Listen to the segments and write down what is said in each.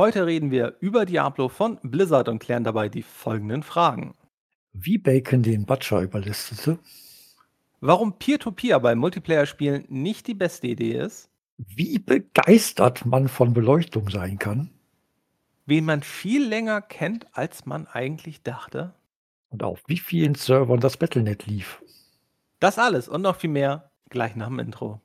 Heute reden wir über Diablo von Blizzard und klären dabei die folgenden Fragen. Wie Bacon den Butcher überlistete. Warum Peer-to-Peer -Peer bei Multiplayer-Spielen nicht die beste Idee ist. Wie begeistert man von Beleuchtung sein kann. Wen man viel länger kennt, als man eigentlich dachte. Und auf wie vielen Servern das Battlenet lief. Das alles und noch viel mehr gleich nach dem Intro.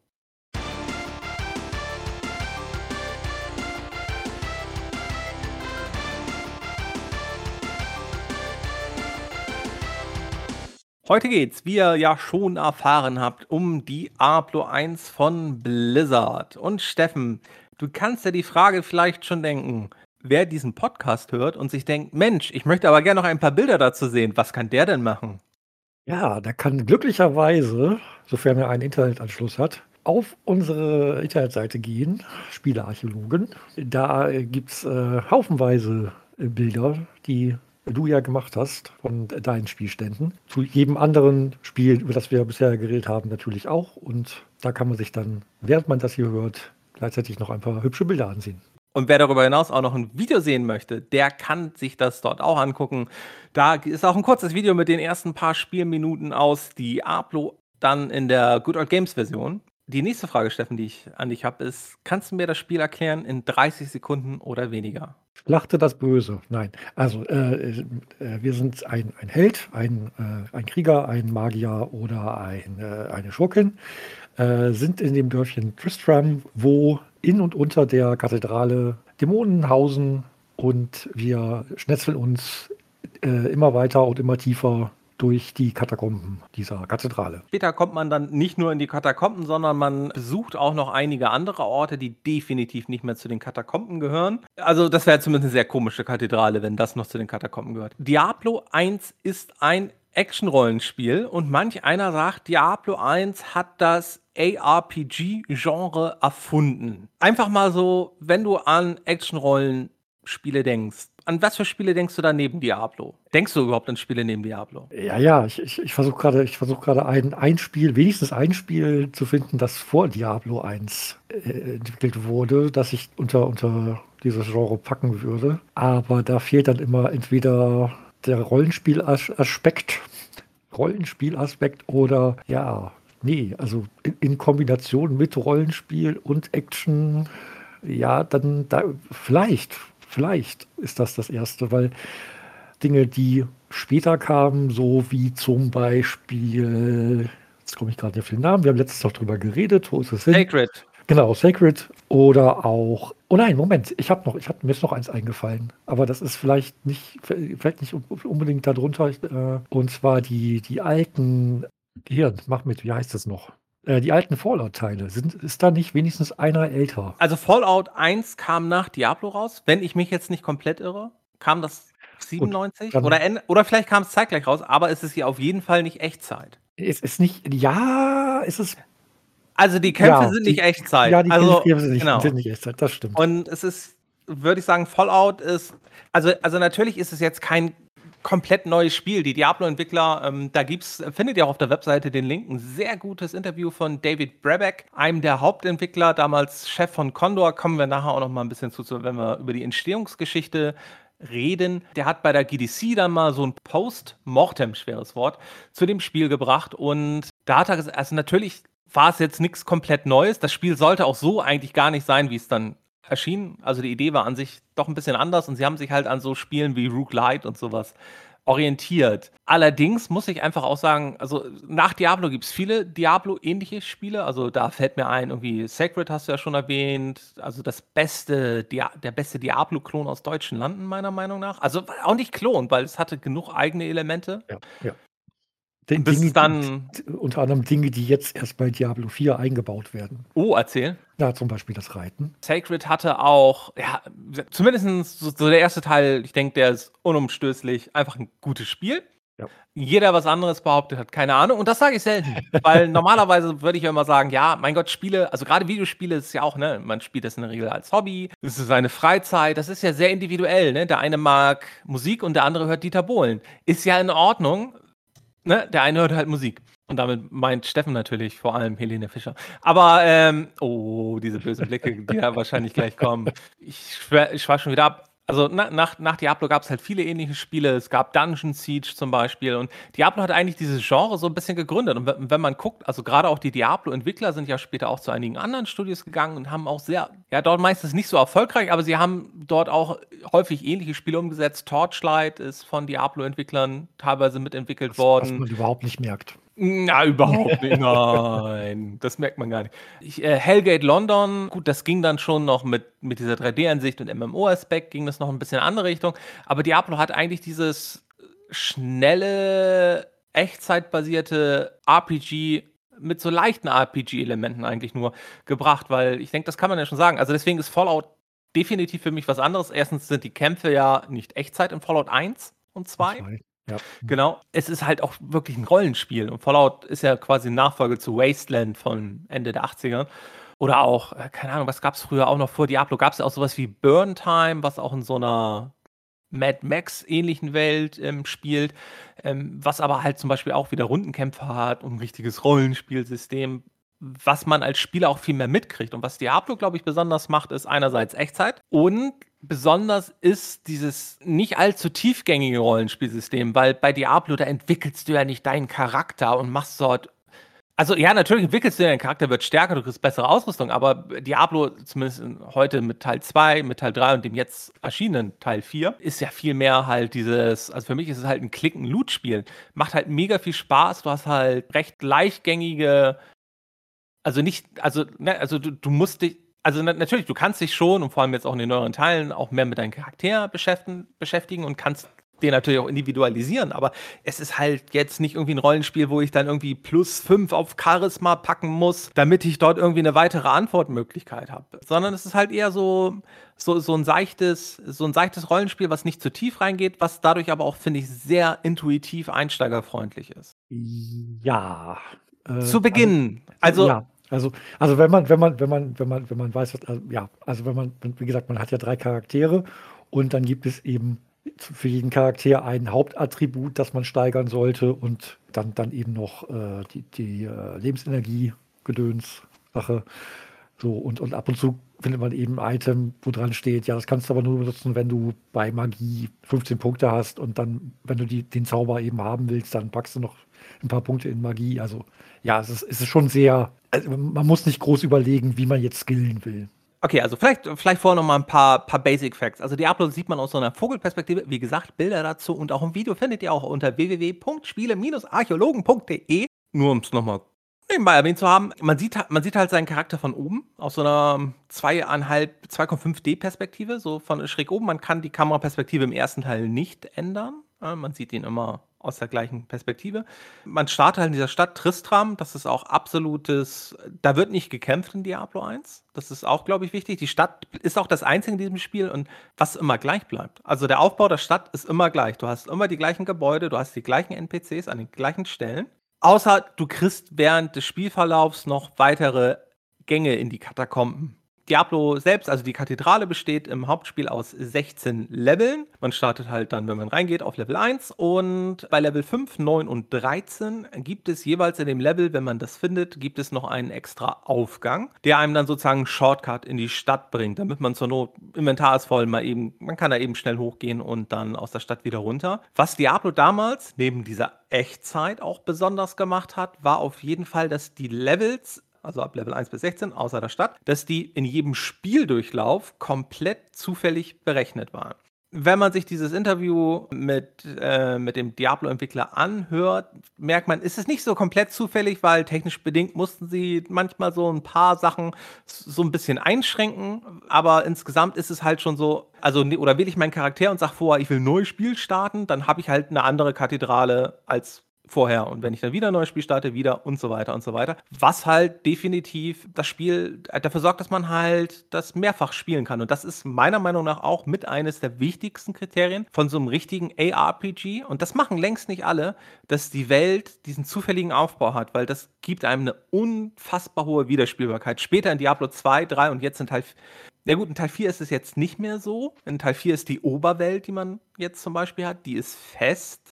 Heute geht's, wie ihr ja schon erfahren habt, um die Diablo 1 von Blizzard. Und Steffen, du kannst ja die Frage vielleicht schon denken, wer diesen Podcast hört und sich denkt, Mensch, ich möchte aber gerne noch ein paar Bilder dazu sehen. Was kann der denn machen? Ja, der kann glücklicherweise, sofern er einen Internetanschluss hat, auf unsere Internetseite gehen, Spielearchäologen. Da gibt es äh, haufenweise Bilder, die du ja gemacht hast von deinen Spielständen. Zu jedem anderen Spiel, über das wir bisher geredet haben, natürlich auch. Und da kann man sich dann, während man das hier hört, gleichzeitig noch ein paar hübsche Bilder ansehen. Und wer darüber hinaus auch noch ein Video sehen möchte, der kann sich das dort auch angucken. Da ist auch ein kurzes Video mit den ersten paar Spielminuten aus Diablo, dann in der Good Old Games Version. Die nächste Frage, Steffen, die ich an dich habe, ist: Kannst du mir das Spiel erklären in 30 Sekunden oder weniger? Schlachte das Böse. Nein. Also, äh, äh, wir sind ein, ein Held, ein, äh, ein Krieger, ein Magier oder ein, äh, eine Schurkin, äh, sind in dem Dörfchen Tristram, wo in und unter der Kathedrale Dämonen hausen und wir schnetzeln uns äh, immer weiter und immer tiefer durch die Katakomben dieser Kathedrale. Später kommt man dann nicht nur in die Katakomben, sondern man besucht auch noch einige andere Orte, die definitiv nicht mehr zu den Katakomben gehören. Also das wäre zumindest eine sehr komische Kathedrale, wenn das noch zu den Katakomben gehört. Diablo 1 ist ein Action-Rollenspiel und manch einer sagt, Diablo 1 hat das ARPG-Genre erfunden. Einfach mal so, wenn du an Action-Rollenspiele denkst, an was für Spiele denkst du da neben Diablo? Denkst du überhaupt an Spiele neben Diablo? Ja, ja, ich, ich, ich versuche gerade versuch ein, ein Spiel, wenigstens ein Spiel zu finden, das vor Diablo 1 äh, entwickelt wurde, das ich unter, unter dieses Genre packen würde. Aber da fehlt dann immer entweder der Rollenspielaspekt, Rollenspielaspekt oder ja, nee, also in, in Kombination mit Rollenspiel und Action, ja, dann da vielleicht Vielleicht ist das das Erste, weil Dinge, die später kamen, so wie zum Beispiel, jetzt komme ich gerade auf den Namen, wir haben letztens noch drüber geredet, wo ist es hin? Sacred. Genau, Sacred oder auch, oh nein, Moment, ich habe noch, ich habe mir ist noch eins eingefallen, aber das ist vielleicht nicht, vielleicht nicht unbedingt darunter, äh, und zwar die, die alten, hier, mach mit, wie heißt das noch? Äh, die alten Fallout-Teile, ist da nicht wenigstens einer älter? Also Fallout 1 kam nach Diablo raus, wenn ich mich jetzt nicht komplett irre. Kam das 97? Oder, oder vielleicht kam es zeitgleich raus, aber es ist hier auf jeden Fall nicht Echtzeit. Es ist nicht, ja, es ist. Also die Kämpfe ja, sind die, nicht Echtzeit. Ja, die also, Kämpfe sind nicht, genau. sind nicht Echtzeit, das stimmt. Und es ist, würde ich sagen, Fallout ist, also, also natürlich ist es jetzt kein komplett neues Spiel. Die Diablo-Entwickler, ähm, da gibt's, findet ihr auch auf der Webseite den Link, ein sehr gutes Interview von David Brabeck, einem der Hauptentwickler, damals Chef von Condor. Kommen wir nachher auch noch mal ein bisschen zu, wenn wir über die Entstehungsgeschichte reden. Der hat bei der GDC dann mal so ein Post-Mortem, schweres Wort, zu dem Spiel gebracht. Und da hat er also natürlich war es jetzt nichts komplett Neues. Das Spiel sollte auch so eigentlich gar nicht sein, wie es dann erschien. Also die Idee war an sich doch ein bisschen anders und sie haben sich halt an so Spielen wie Rook Light und sowas orientiert. Allerdings muss ich einfach auch sagen, also nach Diablo gibt es viele Diablo-ähnliche Spiele. Also da fällt mir ein, irgendwie Sacred hast du ja schon erwähnt. Also das beste, der beste Diablo-Klon aus deutschen Landen, meiner Meinung nach. Also auch nicht Klon, weil es hatte genug eigene Elemente. Ja, ja. Den bis Dinge, dann unter anderem Dinge, die jetzt erst bei Diablo 4 eingebaut werden. Oh, erzähl. Ja, zum Beispiel das Reiten. Sacred hatte auch, ja, zumindest so, der erste Teil, ich denke, der ist unumstößlich, einfach ein gutes Spiel. Ja. Jeder was anderes behauptet hat, keine Ahnung. Und das sage ich selten. weil normalerweise würde ich ja immer sagen, ja, mein Gott, Spiele, also gerade Videospiele ist ja auch, ne, man spielt das in der Regel als Hobby, das ist seine Freizeit, das ist ja sehr individuell, ne? Der eine mag Musik und der andere hört Dieter Bohlen. Ist ja in Ordnung, ne, der eine hört halt Musik. Und damit meint Steffen natürlich vor allem Helene Fischer. Aber, ähm, oh, diese bösen Blicke, die da wahrscheinlich gleich kommen. Ich, schwör, ich schweife schon wieder ab. Also na, nach, nach Diablo gab es halt viele ähnliche Spiele. Es gab Dungeon Siege zum Beispiel. Und Diablo hat eigentlich dieses Genre so ein bisschen gegründet. Und wenn man guckt, also gerade auch die Diablo-Entwickler sind ja später auch zu einigen anderen Studios gegangen und haben auch sehr, ja, dort meistens nicht so erfolgreich, aber sie haben dort auch häufig ähnliche Spiele umgesetzt. Torchlight ist von Diablo-Entwicklern teilweise mitentwickelt was, worden. Was man überhaupt nicht merkt. Na, überhaupt nicht. Nein, das merkt man gar nicht. Ich, äh, Hellgate London, gut, das ging dann schon noch mit, mit dieser 3D-Ansicht und MMO-Aspekt, ging das noch ein bisschen in eine andere Richtung. Aber Diablo hat eigentlich dieses schnelle, echtzeitbasierte RPG mit so leichten RPG-Elementen eigentlich nur gebracht, weil ich denke, das kann man ja schon sagen. Also deswegen ist Fallout definitiv für mich was anderes. Erstens sind die Kämpfe ja nicht Echtzeit in Fallout 1 und 2. Ja. Genau. Es ist halt auch wirklich ein Rollenspiel. Und Fallout ist ja quasi ein Nachfolger zu Wasteland von Ende der 80er. Oder auch, äh, keine Ahnung, was gab es früher auch noch vor Diablo? Gab es auch sowas wie Burn Time, was auch in so einer Mad Max-ähnlichen Welt ähm, spielt, ähm, was aber halt zum Beispiel auch wieder Rundenkämpfe hat und ein richtiges Rollenspielsystem, was man als Spieler auch viel mehr mitkriegt. Und was Diablo, glaube ich, besonders macht, ist einerseits Echtzeit und besonders ist dieses nicht allzu tiefgängige Rollenspielsystem, weil bei Diablo, da entwickelst du ja nicht deinen Charakter und machst dort. Also ja, natürlich entwickelst du deinen Charakter, wird stärker, du kriegst bessere Ausrüstung, aber Diablo, zumindest heute mit Teil 2, mit Teil 3 und dem jetzt erschienenen Teil 4, ist ja viel mehr halt dieses, also für mich ist es halt ein Klicken-Loot-Spiel. Macht halt mega viel Spaß, du hast halt recht leichtgängige, also nicht, also, ne, also du, du musst dich, also na, natürlich, du kannst dich schon und vor allem jetzt auch in den neueren Teilen auch mehr mit deinem Charakter beschäftigen, beschäftigen und kannst den natürlich auch individualisieren, aber es ist halt jetzt nicht irgendwie ein Rollenspiel, wo ich dann irgendwie plus fünf auf Charisma packen muss, damit ich dort irgendwie eine weitere Antwortmöglichkeit habe. Sondern es ist halt eher so, so, so, ein seichtes, so ein seichtes Rollenspiel, was nicht zu tief reingeht, was dadurch aber auch, finde ich, sehr intuitiv einsteigerfreundlich ist. Ja. Äh, zu Beginn. Also, also ja. Also, also wenn man, wenn man, wenn man, wenn man, wenn man weiß, also, ja, also wenn man, wie gesagt, man hat ja drei Charaktere und dann gibt es eben für jeden Charakter ein Hauptattribut, das man steigern sollte und dann, dann eben noch äh, die, die äh, Lebensenergie, Gedöns, Sache. So, und, und ab und zu findet man eben ein Item, wo dran steht, ja, das kannst du aber nur benutzen, wenn du bei Magie 15 Punkte hast und dann, wenn du die, den Zauber eben haben willst, dann packst du noch ein paar Punkte in Magie. Also ja, es ist, es ist schon sehr, also man muss nicht groß überlegen, wie man jetzt skillen will. Okay, also vielleicht, vielleicht vorher noch mal ein paar, paar Basic Facts. Also Diablo sieht man aus so einer Vogelperspektive. Wie gesagt, Bilder dazu und auch ein Video findet ihr auch unter www.spiele-archäologen.de. Nur um es nochmal nebenbei erwähnt zu haben. Man sieht, man sieht halt seinen Charakter von oben, aus so einer 2,5D-Perspektive, so von schräg oben. Man kann die Kameraperspektive im ersten Teil nicht ändern. Man sieht ihn immer aus der gleichen Perspektive. Man startet halt in dieser Stadt Tristram, das ist auch absolutes, da wird nicht gekämpft in Diablo 1. Das ist auch, glaube ich, wichtig. Die Stadt ist auch das Einzige in diesem Spiel und was immer gleich bleibt. Also der Aufbau der Stadt ist immer gleich. Du hast immer die gleichen Gebäude, du hast die gleichen NPCs an den gleichen Stellen. Außer du kriegst während des Spielverlaufs noch weitere Gänge in die Katakomben. Diablo selbst, also die Kathedrale, besteht im Hauptspiel aus 16 Leveln. Man startet halt dann, wenn man reingeht, auf Level 1 und bei Level 5, 9 und 13 gibt es jeweils in dem Level, wenn man das findet, gibt es noch einen extra Aufgang, der einem dann sozusagen einen Shortcut in die Stadt bringt, damit man zur Not, Inventar ist voll, mal eben, man kann da eben schnell hochgehen und dann aus der Stadt wieder runter. Was Diablo damals neben dieser Echtzeit auch besonders gemacht hat, war auf jeden Fall, dass die Levels also ab Level 1 bis 16, außer der Stadt, dass die in jedem Spieldurchlauf komplett zufällig berechnet waren. Wenn man sich dieses Interview mit, äh, mit dem Diablo-Entwickler anhört, merkt man, ist es nicht so komplett zufällig, weil technisch bedingt mussten sie manchmal so ein paar Sachen so ein bisschen einschränken, aber insgesamt ist es halt schon so, also oder wähle ich meinen Charakter und sage vorher, ich will ein neues Spiel starten, dann habe ich halt eine andere Kathedrale als vorher. Und wenn ich dann wieder ein neues Spiel starte, wieder und so weiter und so weiter. Was halt definitiv das Spiel dafür sorgt, dass man halt das mehrfach spielen kann. Und das ist meiner Meinung nach auch mit eines der wichtigsten Kriterien von so einem richtigen ARPG. Und das machen längst nicht alle, dass die Welt diesen zufälligen Aufbau hat, weil das gibt einem eine unfassbar hohe Wiederspielbarkeit. Später in Diablo 2, 3 und jetzt in Teil ja gut, in Teil 4 ist es jetzt nicht mehr so. In Teil 4 ist die Oberwelt, die man jetzt zum Beispiel hat, die ist fest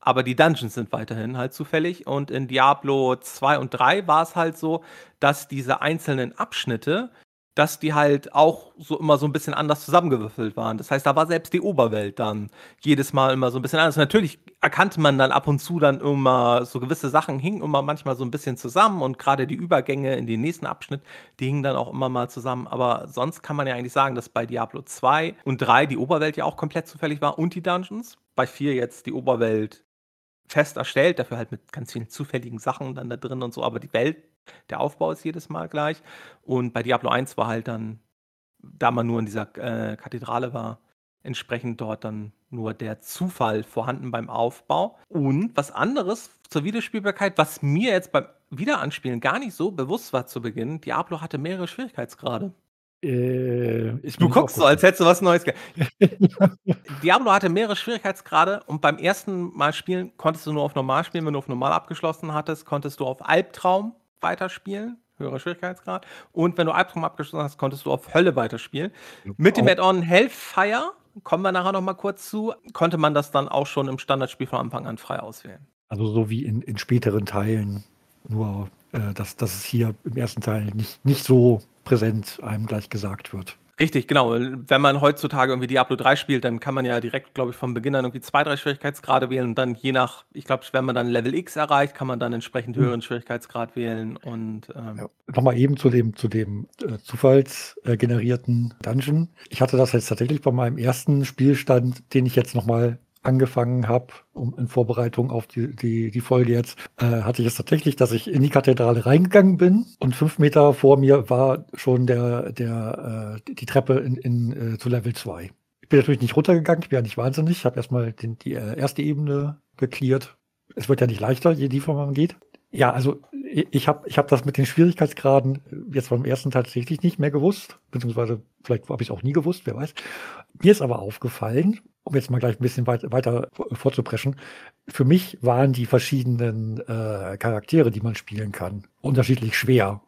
aber die Dungeons sind weiterhin halt zufällig. Und in Diablo 2 und 3 war es halt so, dass diese einzelnen Abschnitte, dass die halt auch so immer so ein bisschen anders zusammengewürfelt waren. Das heißt, da war selbst die Oberwelt dann jedes Mal immer so ein bisschen anders. Natürlich erkannte man dann ab und zu dann immer so gewisse Sachen hingen immer manchmal so ein bisschen zusammen und gerade die Übergänge in den nächsten Abschnitt, die hingen dann auch immer mal zusammen. Aber sonst kann man ja eigentlich sagen, dass bei Diablo 2 und 3 die Oberwelt ja auch komplett zufällig war und die Dungeons. Bei 4 jetzt die Oberwelt fest erstellt, dafür halt mit ganz vielen zufälligen Sachen dann da drin und so, aber die Welt, der Aufbau ist jedes Mal gleich. Und bei Diablo 1 war halt dann, da man nur in dieser äh, Kathedrale war, entsprechend dort dann nur der Zufall vorhanden beim Aufbau. Und was anderes zur Wiederspielbarkeit, was mir jetzt beim Wiederanspielen gar nicht so bewusst war zu Beginn, Diablo hatte mehrere Schwierigkeitsgrade. Äh, du guckst so, als hättest du was Neues. Diablo hatte mehrere Schwierigkeitsgrade und beim ersten Mal spielen konntest du nur auf Normal spielen. Wenn du auf Normal abgeschlossen hattest, konntest du auf Albtraum weiterspielen. Höherer Schwierigkeitsgrad. Und wenn du Albtraum abgeschlossen hast, konntest du auf Hölle weiterspielen. Mit dem Add-on Hellfire, kommen wir nachher nochmal kurz zu, konnte man das dann auch schon im Standardspiel von Anfang an frei auswählen. Also so wie in, in späteren Teilen. Nur, äh, dass, dass es hier im ersten Teil nicht, nicht so präsent einem gleich gesagt wird. Richtig, genau. Wenn man heutzutage irgendwie Diablo 3 spielt, dann kann man ja direkt, glaube ich, vom Beginn an irgendwie zwei, drei Schwierigkeitsgrade wählen und dann je nach, ich glaube, wenn man dann Level X erreicht, kann man dann entsprechend hm. höheren mhm. Schwierigkeitsgrad wählen und ähm ja. Nochmal eben zu dem, zu dem äh, zufallsgenerierten äh, Dungeon. Ich hatte das jetzt tatsächlich bei meinem ersten Spielstand, den ich jetzt nochmal angefangen habe, um in Vorbereitung auf die, die, die Folge jetzt, äh, hatte ich es tatsächlich, dass ich in die Kathedrale reingegangen bin und fünf Meter vor mir war schon der, der, äh, die Treppe in, in, äh, zu Level 2. Ich bin natürlich nicht runtergegangen, ich bin ja nicht wahnsinnig, ich habe erstmal den, die äh, erste Ebene geklärt. Es wird ja nicht leichter, je tiefer man geht. Ja, also ich habe ich hab das mit den Schwierigkeitsgraden jetzt beim ersten Teil tatsächlich nicht mehr gewusst, beziehungsweise vielleicht habe ich es auch nie gewusst, wer weiß. Mir ist aber aufgefallen, um jetzt mal gleich ein bisschen weit, weiter vorzupreschen, für mich waren die verschiedenen äh, Charaktere, die man spielen kann, unterschiedlich schwer.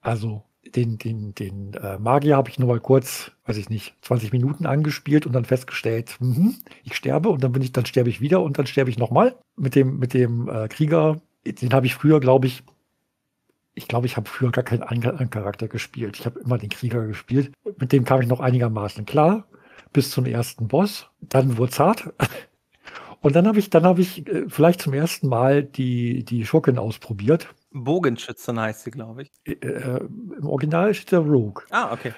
Also den, den, den äh, Magier habe ich nur mal kurz, weiß ich nicht, 20 Minuten angespielt und dann festgestellt, mh, ich sterbe und dann bin ich, dann sterbe ich wieder und dann sterbe ich nochmal. Mit dem, mit dem äh, Krieger, den habe ich früher, glaube ich, ich glaube, ich habe früher gar keinen anderen Charakter gespielt. Ich habe immer den Krieger gespielt. Mit dem kam ich noch einigermaßen klar bis zum ersten Boss. Dann wurde es hart. Und dann habe ich, dann habe ich äh, vielleicht zum ersten Mal die, die Schurkin ausprobiert. Bogenschützen heißt sie, glaube ich. Äh, äh, Im Original steht der Rogue. Ah, okay.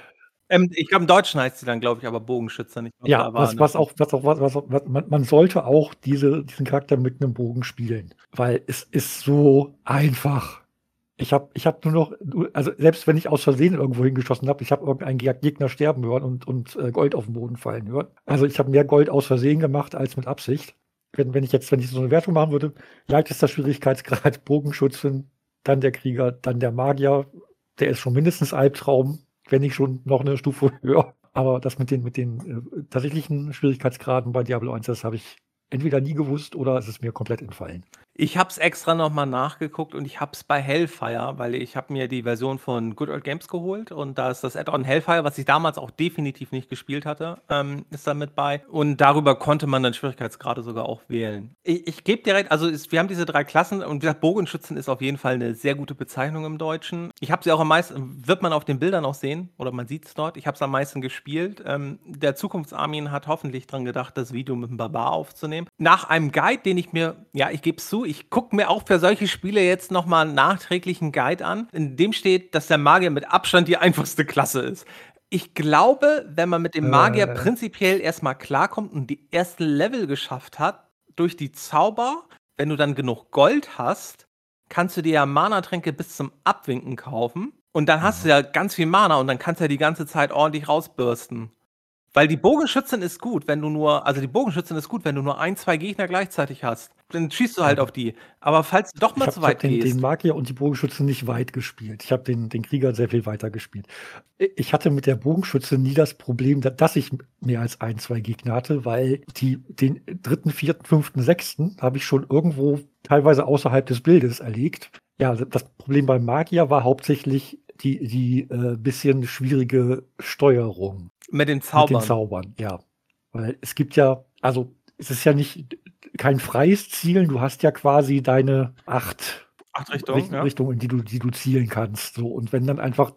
Ähm, ich glaube, im Deutschen heißt sie dann, glaube ich, aber Bogenschütze nicht. Ja, was, was auch, was auch, was, was, was man, man, sollte auch diese, diesen Charakter mit einem Bogen spielen, weil es ist so einfach. Ich habe ich hab nur noch, also selbst wenn ich aus Versehen irgendwo hingeschossen habe, ich habe irgendeinen Gegner sterben hören und, und äh, Gold auf den Boden fallen hören. Also ich habe mehr Gold aus Versehen gemacht als mit Absicht. Wenn, wenn ich jetzt, wenn ich so eine Wertung machen würde, leichtester Schwierigkeitsgrad, Bogenschützen, dann der Krieger, dann der Magier, der ist schon mindestens Albtraum, wenn nicht schon noch eine Stufe höher. Aber das mit den, mit den äh, tatsächlichen Schwierigkeitsgraden bei Diablo 1, das habe ich entweder nie gewusst oder es ist mir komplett entfallen. Ich habe es extra noch mal nachgeguckt und ich habe es bei Hellfire, weil ich habe mir die Version von Good Old Games geholt und da ist das Add-on Hellfire, was ich damals auch definitiv nicht gespielt hatte, ähm, ist da mit bei. Und darüber konnte man dann Schwierigkeitsgrade sogar auch wählen. Ich, ich gebe direkt, also ist, wir haben diese drei Klassen und wie gesagt, Bogenschützen ist auf jeden Fall eine sehr gute Bezeichnung im Deutschen. Ich habe sie auch am meisten, wird man auf den Bildern auch sehen oder man sieht es dort. Ich habe es am meisten gespielt. Ähm, der Zukunftsarmin hat hoffentlich dran gedacht, das Video mit dem Barbar aufzunehmen. Nach einem Guide, den ich mir, ja, ich gebe es zu, ich gucke mir auch für solche Spiele jetzt nochmal einen nachträglichen Guide an, in dem steht, dass der Magier mit Abstand die einfachste Klasse ist. Ich glaube, wenn man mit dem Magier äh. prinzipiell erstmal klarkommt und die ersten Level geschafft hat, durch die Zauber, wenn du dann genug Gold hast, kannst du dir ja Mana-Tränke bis zum Abwinken kaufen. Und dann hast du ja ganz viel Mana und dann kannst du ja die ganze Zeit ordentlich rausbürsten. Weil die Bogenschützin ist gut, wenn du nur, also die Bogenschützin ist gut, wenn du nur ein, zwei Gegner gleichzeitig hast. Dann schießt du halt auf die. Aber falls du doch mal hab, zu weit ich den, gehst. den Magier und die Bogenschütze nicht weit gespielt. Ich habe den, den Krieger sehr viel weiter gespielt. Ich hatte mit der Bogenschütze nie das Problem, dass ich mehr als ein, zwei Gegner hatte, weil die, den dritten, vierten, fünften, sechsten habe ich schon irgendwo teilweise außerhalb des Bildes erlegt. Ja, das Problem beim Magier war hauptsächlich die, die äh, bisschen schwierige Steuerung. Mit den Zaubern. Mit den Zaubern, ja. Weil es gibt ja, also es ist ja nicht, kein freies Zielen. Du hast ja quasi deine acht, acht Richtungen, Richt ja. Richtungen, in die du, die du zielen kannst. So. Und wenn dann einfach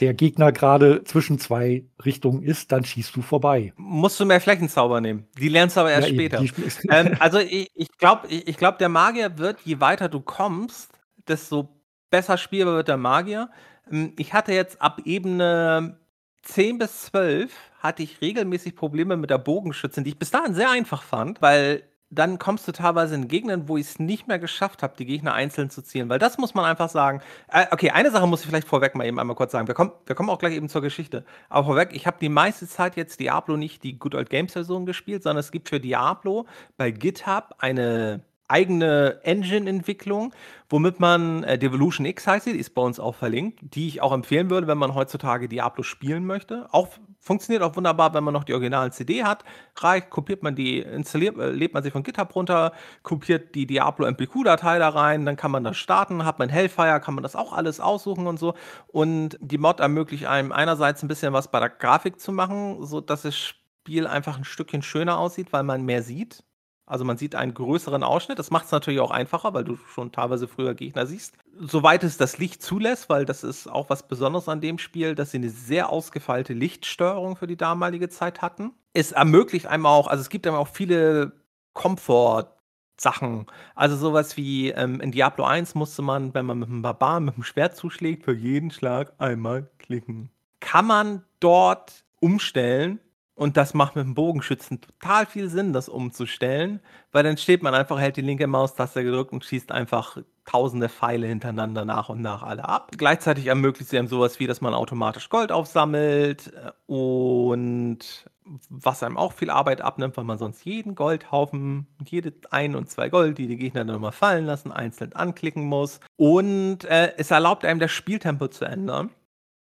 der Gegner gerade zwischen zwei Richtungen ist, dann schießt du vorbei. Musst du mehr Flächenzauber nehmen. Die lernst du aber erst ja, später. ähm, also ich, ich glaube, ich, ich glaub, der Magier wird, je weiter du kommst, desto besser spielbar wird der Magier. Ähm, ich hatte jetzt ab Ebene 10 bis 12 hatte ich regelmäßig Probleme mit der Bogenschützin, die ich bis dahin sehr einfach fand, weil dann kommst du teilweise in Gegenden, wo ich es nicht mehr geschafft habe, die Gegner einzeln zu zielen. Weil das muss man einfach sagen. Äh, okay, eine Sache muss ich vielleicht vorweg mal eben einmal kurz sagen. Wir kommen, wir kommen auch gleich eben zur Geschichte. Aber vorweg, ich habe die meiste Zeit jetzt Diablo nicht die Good Old Games Version gespielt, sondern es gibt für Diablo bei GitHub eine eigene Engine-Entwicklung, womit man äh, Devolution X heißt sie, die ist bei uns auch verlinkt, die ich auch empfehlen würde, wenn man heutzutage Diablo spielen möchte. Auch funktioniert auch wunderbar, wenn man noch die originalen CD hat. Reicht, kopiert man die, installiert, äh, lädt man sie von GitHub runter, kopiert die Diablo MPQ-Datei da rein, dann kann man das starten, hat man Hellfire, kann man das auch alles aussuchen und so. Und die Mod ermöglicht einem einerseits ein bisschen was bei der Grafik zu machen, sodass das Spiel einfach ein Stückchen schöner aussieht, weil man mehr sieht. Also man sieht einen größeren Ausschnitt. Das macht es natürlich auch einfacher, weil du schon teilweise früher Gegner siehst. Soweit es das Licht zulässt, weil das ist auch was Besonderes an dem Spiel, dass sie eine sehr ausgefeilte Lichtsteuerung für die damalige Zeit hatten. Es ermöglicht einem auch, also es gibt einem auch viele Komfort- Sachen. Also sowas wie ähm, in Diablo 1 musste man, wenn man mit einem Barbaren mit dem Schwert zuschlägt, für jeden Schlag einmal klicken. Kann man dort umstellen und das macht mit dem Bogenschützen total viel Sinn, das umzustellen, weil dann steht man einfach, hält die linke Maustaste gedrückt und schießt einfach tausende Pfeile hintereinander nach und nach alle ab. Gleichzeitig ermöglicht sie einem sowas wie, dass man automatisch Gold aufsammelt äh, und was einem auch viel Arbeit abnimmt, weil man sonst jeden Goldhaufen, jede ein und zwei Gold, die die Gegner dann nochmal fallen lassen, einzeln anklicken muss. Und äh, es erlaubt einem das Spieltempo zu ändern,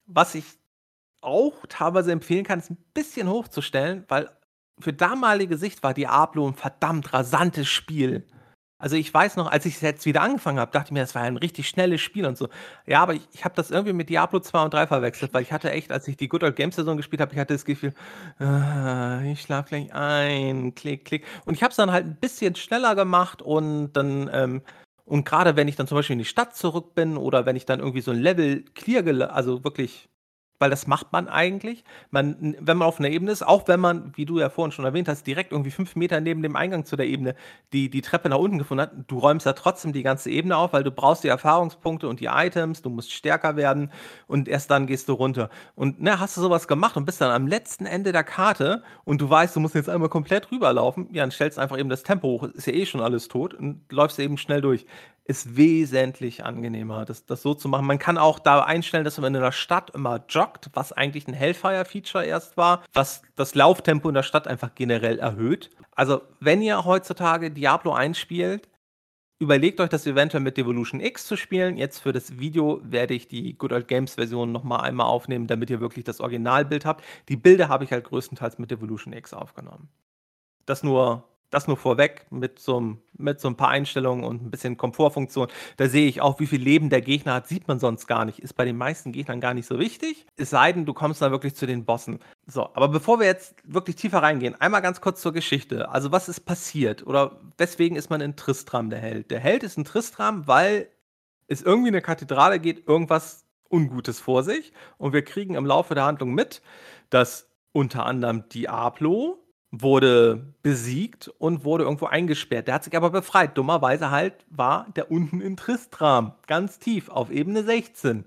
was ich auch teilweise empfehlen kann, es ein bisschen hochzustellen, weil für damalige Sicht war Diablo ein verdammt rasantes Spiel. Also ich weiß noch, als ich es jetzt wieder angefangen habe, dachte ich mir, das war ein richtig schnelles Spiel und so. Ja, aber ich, ich habe das irgendwie mit Diablo 2 und 3 verwechselt, weil ich hatte echt, als ich die Good Old Games Saison gespielt habe, ich hatte das Gefühl, äh, ich schlafe gleich ein, klick, klick. Und ich habe es dann halt ein bisschen schneller gemacht und dann, ähm, und gerade wenn ich dann zum Beispiel in die Stadt zurück bin oder wenn ich dann irgendwie so ein Level clear, also wirklich weil das macht man eigentlich. Man, wenn man auf einer Ebene ist, auch wenn man, wie du ja vorhin schon erwähnt hast, direkt irgendwie fünf Meter neben dem Eingang zu der Ebene die, die Treppe nach unten gefunden hat, du räumst ja trotzdem die ganze Ebene auf, weil du brauchst die Erfahrungspunkte und die Items, du musst stärker werden und erst dann gehst du runter. Und ne, hast du sowas gemacht und bist dann am letzten Ende der Karte und du weißt, du musst jetzt einmal komplett rüberlaufen, ja, dann stellst einfach eben das Tempo hoch, ist ja eh schon alles tot und läufst eben schnell durch ist wesentlich angenehmer, das, das so zu machen. Man kann auch da einstellen, dass man in der Stadt immer joggt, was eigentlich ein Hellfire-Feature erst war, was das Lauftempo in der Stadt einfach generell erhöht. Also, wenn ihr heutzutage Diablo 1 spielt, überlegt euch das eventuell mit Devolution X zu spielen. Jetzt für das Video werde ich die Good Old Games Version nochmal einmal aufnehmen, damit ihr wirklich das Originalbild habt. Die Bilder habe ich halt größtenteils mit Devolution X aufgenommen. Das nur das nur vorweg mit so, mit so ein paar Einstellungen und ein bisschen Komfortfunktion. Da sehe ich auch, wie viel Leben der Gegner hat, sieht man sonst gar nicht. Ist bei den meisten Gegnern gar nicht so wichtig. Es sei denn, du kommst dann wirklich zu den Bossen. So, aber bevor wir jetzt wirklich tiefer reingehen, einmal ganz kurz zur Geschichte. Also, was ist passiert? Oder weswegen ist man in Tristram der Held? Der Held ist in Tristram, weil es irgendwie eine Kathedrale geht, irgendwas Ungutes vor sich. Und wir kriegen im Laufe der Handlung mit, dass unter anderem Diablo, wurde besiegt und wurde irgendwo eingesperrt. Der hat sich aber befreit. Dummerweise halt war der unten in Tristram, ganz tief, auf Ebene 16.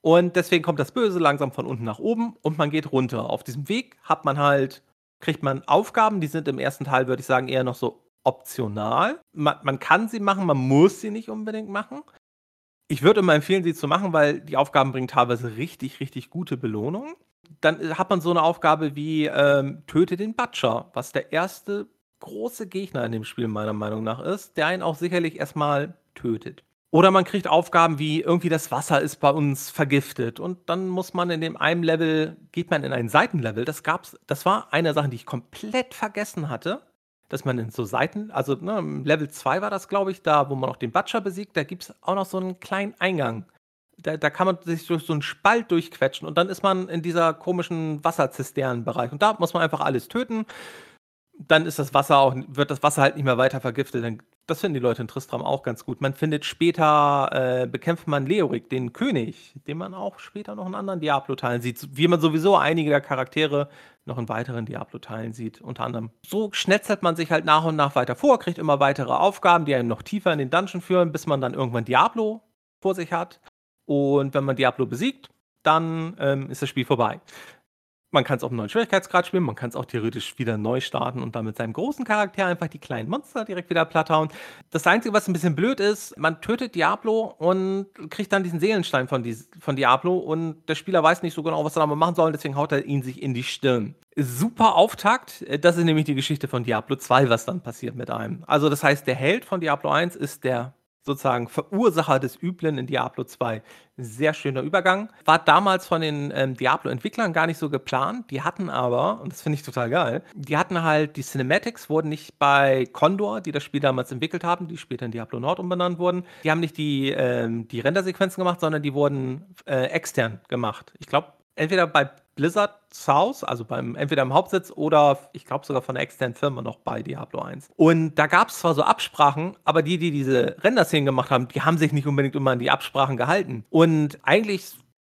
Und deswegen kommt das Böse langsam von unten nach oben und man geht runter. Auf diesem Weg hat man halt, kriegt man Aufgaben, die sind im ersten Teil, würde ich sagen, eher noch so optional. Man, man kann sie machen, man muss sie nicht unbedingt machen. Ich würde immer empfehlen, sie zu machen, weil die Aufgaben bringen teilweise richtig, richtig gute Belohnungen dann äh, hat man so eine Aufgabe wie ähm, Töte den Butcher, was der erste große Gegner in dem Spiel meiner Meinung nach ist, der einen auch sicherlich erstmal tötet. Oder man kriegt Aufgaben wie irgendwie das Wasser ist bei uns vergiftet und dann muss man in dem einen Level, geht man in ein Seitenlevel. Das gab's, das war eine Sache, die ich komplett vergessen hatte, dass man in so Seiten, also ne, Level 2 war das, glaube ich, da, wo man auch den Butcher besiegt, da gibt es auch noch so einen kleinen Eingang da, da kann man sich durch so einen Spalt durchquetschen und dann ist man in dieser komischen Wasserzisternenbereich. Und da muss man einfach alles töten. dann ist das Wasser auch, wird das Wasser halt nicht mehr weiter vergiftet. Das finden die Leute in Tristram auch ganz gut. Man findet später, äh, bekämpft man Leorik, den König, den man auch später noch in anderen Diablo-Teilen sieht. Wie man sowieso einige der Charaktere noch in weiteren Diablo-Teilen sieht, unter anderem. So schnetzelt man sich halt nach und nach weiter vor, kriegt immer weitere Aufgaben, die einen noch tiefer in den Dungeon führen, bis man dann irgendwann Diablo vor sich hat. Und wenn man Diablo besiegt, dann ähm, ist das Spiel vorbei. Man kann es auf einem neuen Schwierigkeitsgrad spielen, man kann es auch theoretisch wieder neu starten und dann mit seinem großen Charakter einfach die kleinen Monster direkt wieder platt hauen. Das Einzige, was ein bisschen blöd ist, man tötet Diablo und kriegt dann diesen Seelenstein von, die, von Diablo und der Spieler weiß nicht so genau, was er damit machen soll, deswegen haut er ihn sich in die Stirn. Super Auftakt, das ist nämlich die Geschichte von Diablo 2, was dann passiert mit einem. Also das heißt, der Held von Diablo 1 ist der sozusagen Verursacher des Üblen in Diablo 2. Sehr schöner Übergang. War damals von den ähm, Diablo-Entwicklern gar nicht so geplant. Die hatten aber, und das finde ich total geil, die hatten halt, die Cinematics wurden nicht bei Condor, die das Spiel damals entwickelt haben, die später in Diablo Nord umbenannt wurden, die haben nicht die, ähm, die Rendersequenzen gemacht, sondern die wurden äh, extern gemacht. Ich glaube, entweder bei Blizzard South, also beim entweder im Hauptsitz oder ich glaube sogar von der externen Firma noch bei Diablo 1. Und da gab es zwar so Absprachen, aber die, die diese Render-Szenen gemacht haben, die haben sich nicht unbedingt immer an die Absprachen gehalten. Und eigentlich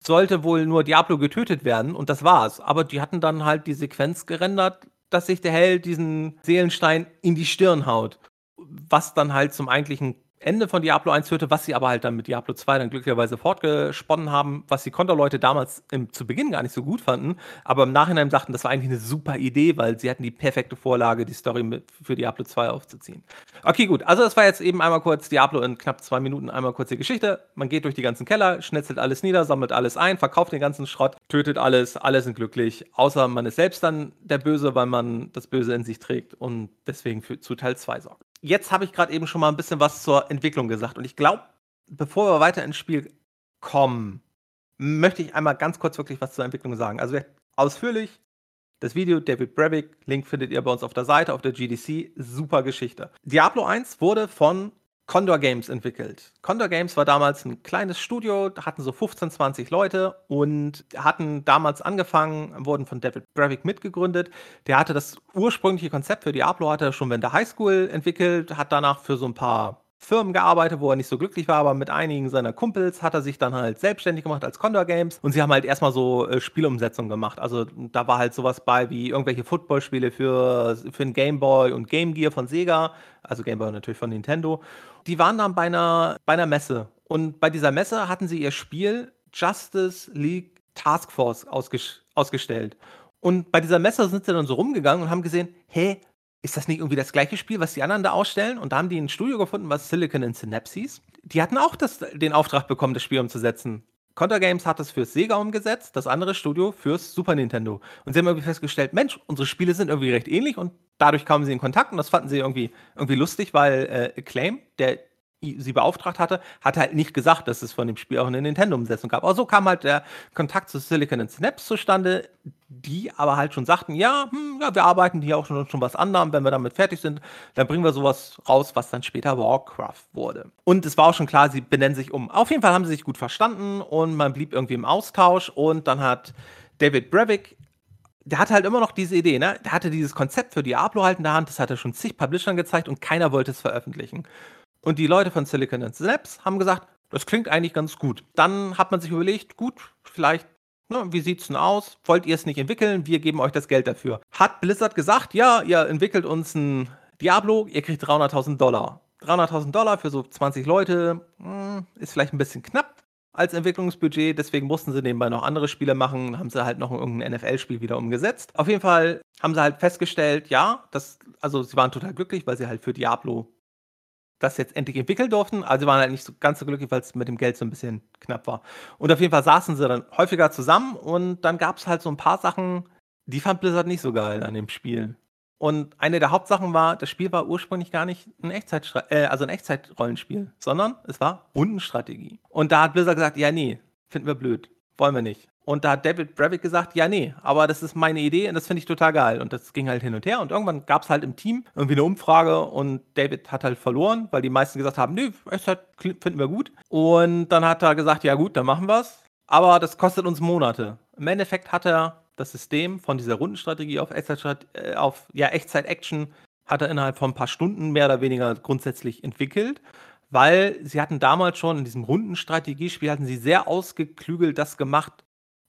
sollte wohl nur Diablo getötet werden und das war's. Aber die hatten dann halt die Sequenz gerendert, dass sich der Held diesen Seelenstein in die Stirn haut. Was dann halt zum eigentlichen Ende von Diablo 1 führte, was sie aber halt dann mit Diablo 2 dann glücklicherweise fortgesponnen haben, was die Konterleute damals im, zu Beginn gar nicht so gut fanden, aber im Nachhinein sagten, das war eigentlich eine super Idee, weil sie hatten die perfekte Vorlage, die Story mit, für Diablo 2 aufzuziehen. Okay, gut, also das war jetzt eben einmal kurz Diablo in knapp zwei Minuten, einmal kurz die Geschichte. Man geht durch die ganzen Keller, schnetzelt alles nieder, sammelt alles ein, verkauft den ganzen Schrott, tötet alles, alle sind glücklich, außer man ist selbst dann der Böse, weil man das Böse in sich trägt und deswegen für, zu Teil 2 sorgt jetzt habe ich gerade eben schon mal ein bisschen was zur Entwicklung gesagt. Und ich glaube, bevor wir weiter ins Spiel kommen, möchte ich einmal ganz kurz wirklich was zur Entwicklung sagen. Also ausführlich. Das Video David Brevik, Link findet ihr bei uns auf der Seite, auf der GDC. Super Geschichte. Diablo 1 wurde von Condor Games entwickelt. Condor Games war damals ein kleines Studio, hatten so 15, 20 Leute und hatten damals angefangen, wurden von David Brevik mitgegründet. Der hatte das ursprüngliche Konzept für Diablo, hatte er schon in der Highschool entwickelt, hat danach für so ein paar Firmen gearbeitet, wo er nicht so glücklich war, aber mit einigen seiner Kumpels hat er sich dann halt selbstständig gemacht als Condor Games und sie haben halt erstmal so äh, Spielumsetzungen gemacht. Also da war halt sowas bei wie irgendwelche Footballspiele für, für den Game Boy und Game Gear von Sega, also Game Boy natürlich von Nintendo. Die waren dann bei einer, bei einer Messe und bei dieser Messe hatten sie ihr Spiel Justice League Task Force ausges ausgestellt. Und bei dieser Messe sind sie dann so rumgegangen und haben gesehen, hey, ist das nicht irgendwie das gleiche Spiel, was die anderen da ausstellen? Und da haben die ein Studio gefunden, was Silicon and Synapses. Die hatten auch das, den Auftrag bekommen, das Spiel umzusetzen. Contra Games hat es fürs Sega umgesetzt, das andere Studio fürs Super Nintendo. Und sie haben irgendwie festgestellt, Mensch, unsere Spiele sind irgendwie recht ähnlich und dadurch kamen sie in Kontakt und das fanden sie irgendwie, irgendwie lustig, weil äh, Acclaim, der sie beauftragt hatte, hat halt nicht gesagt, dass es von dem Spiel auch eine Nintendo-Umsetzung gab. Aber so kam halt der Kontakt zu Silicon and Snaps zustande, die aber halt schon sagten, ja, hm, ja wir arbeiten hier auch schon, schon was anderem, wenn wir damit fertig sind, dann bringen wir sowas raus, was dann später Warcraft wurde. Und es war auch schon klar, sie benennen sich um. Auf jeden Fall haben sie sich gut verstanden und man blieb irgendwie im Austausch und dann hat David Brevik der hatte halt immer noch diese Idee, ne? Der hatte dieses Konzept für Diablo halt in der Hand, das hat er schon zig Publishern gezeigt und keiner wollte es veröffentlichen. Und die Leute von Silicon Snaps haben gesagt, das klingt eigentlich ganz gut. Dann hat man sich überlegt, gut, vielleicht, ne, wie sieht's denn aus? Wollt ihr es nicht entwickeln? Wir geben euch das Geld dafür. Hat Blizzard gesagt, ja, ihr entwickelt uns ein Diablo, ihr kriegt 300.000 Dollar. 300.000 Dollar für so 20 Leute mh, hm, ist vielleicht ein bisschen knapp als Entwicklungsbudget, deswegen mussten sie nebenbei noch andere Spiele machen, haben sie halt noch irgendein NFL-Spiel wieder umgesetzt. Auf jeden Fall haben sie halt festgestellt, ja, das, also sie waren total glücklich, weil sie halt für Diablo das jetzt endlich entwickeln durften. Also waren halt nicht so ganz so glücklich, weil es mit dem Geld so ein bisschen knapp war. Und auf jeden Fall saßen sie dann häufiger zusammen und dann gab es halt so ein paar Sachen, die fand Blizzard nicht so geil an dem Spiel. Und eine der Hauptsachen war, das Spiel war ursprünglich gar nicht ein Echtzeit äh, also ein Echtzeitrollenspiel, sondern es war Rundenstrategie. Und da hat Blizzard gesagt, ja nee, finden wir blöd, wollen wir nicht. Und da hat David Brevik gesagt, ja, nee, aber das ist meine Idee und das finde ich total geil. Und das ging halt hin und her. Und irgendwann gab es halt im Team irgendwie eine Umfrage und David hat halt verloren, weil die meisten gesagt haben, nee, Echtzeit finden wir gut. Und dann hat er gesagt, ja gut, dann machen wir es. Aber das kostet uns Monate. Im Endeffekt hat er das System von dieser Rundenstrategie auf Echtzeit, äh, auf ja, Echtzeit-Action hat er innerhalb von ein paar Stunden mehr oder weniger grundsätzlich entwickelt, weil sie hatten damals schon in diesem Rundenstrategiespiel hatten sie sehr ausgeklügelt das gemacht.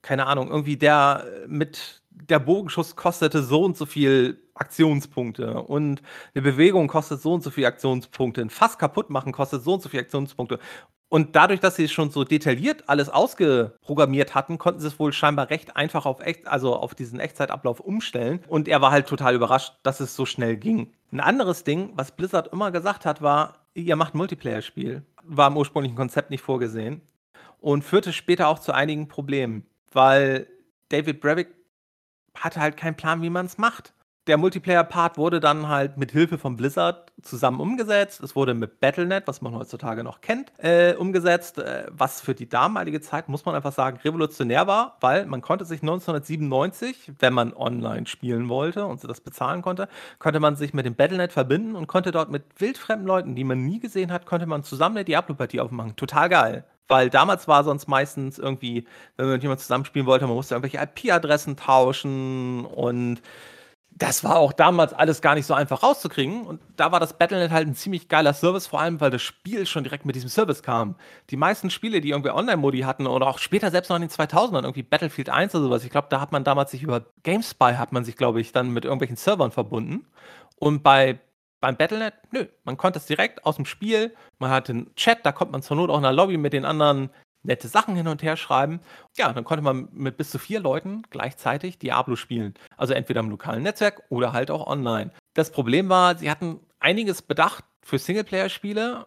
Keine Ahnung, irgendwie der äh, mit der Bogenschuss kostete so und so viel Aktionspunkte und eine Bewegung kostet so und so viel Aktionspunkte. Ein Fass kaputt machen kostet so und so viel Aktionspunkte. Und dadurch, dass sie schon so detailliert alles ausgeprogrammiert hatten, konnten sie es wohl scheinbar recht einfach auf echt, also auf diesen Echtzeitablauf umstellen. Und er war halt total überrascht, dass es so schnell ging. Ein anderes Ding, was Blizzard immer gesagt hat, war, ihr macht ein Multiplayer-Spiel. War im ursprünglichen Konzept nicht vorgesehen. Und führte später auch zu einigen Problemen, weil David Brevik hatte halt keinen Plan, wie man es macht der Multiplayer-Part wurde dann halt mit Hilfe von Blizzard zusammen umgesetzt. Es wurde mit Battle.net, was man heutzutage noch kennt, äh, umgesetzt, äh, was für die damalige Zeit, muss man einfach sagen, revolutionär war, weil man konnte sich 1997, wenn man online spielen wollte und das bezahlen konnte, konnte man sich mit dem Battle.net verbinden und konnte dort mit wildfremden Leuten, die man nie gesehen hat, konnte man zusammen eine Diablo-Partie aufmachen. Total geil. Weil damals war sonst meistens irgendwie, wenn man mit jemandem zusammenspielen wollte, man musste irgendwelche IP-Adressen tauschen und das war auch damals alles gar nicht so einfach rauszukriegen. Und da war das Battle.net halt ein ziemlich geiler Service, vor allem, weil das Spiel schon direkt mit diesem Service kam. Die meisten Spiele, die irgendwie Online-Modi hatten oder auch später selbst noch in den 2000ern, irgendwie Battlefield 1 oder sowas, ich glaube, da hat man damals sich über GameSpy, hat man sich, glaube ich, dann mit irgendwelchen Servern verbunden. Und bei beim Battle.net, nö, man konnte es direkt aus dem Spiel, man hatte einen Chat, da konnte man zur Not auch in der Lobby mit den anderen nette Sachen hin und her schreiben. Ja, dann konnte man mit bis zu vier Leuten gleichzeitig Diablo spielen. Also entweder im lokalen Netzwerk oder halt auch online. Das Problem war, sie hatten einiges bedacht für Singleplayer-Spiele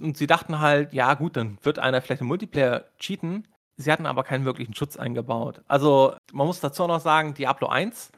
und sie dachten halt, ja gut, dann wird einer vielleicht im Multiplayer cheaten. Sie hatten aber keinen wirklichen Schutz eingebaut. Also man muss dazu noch sagen, Diablo 1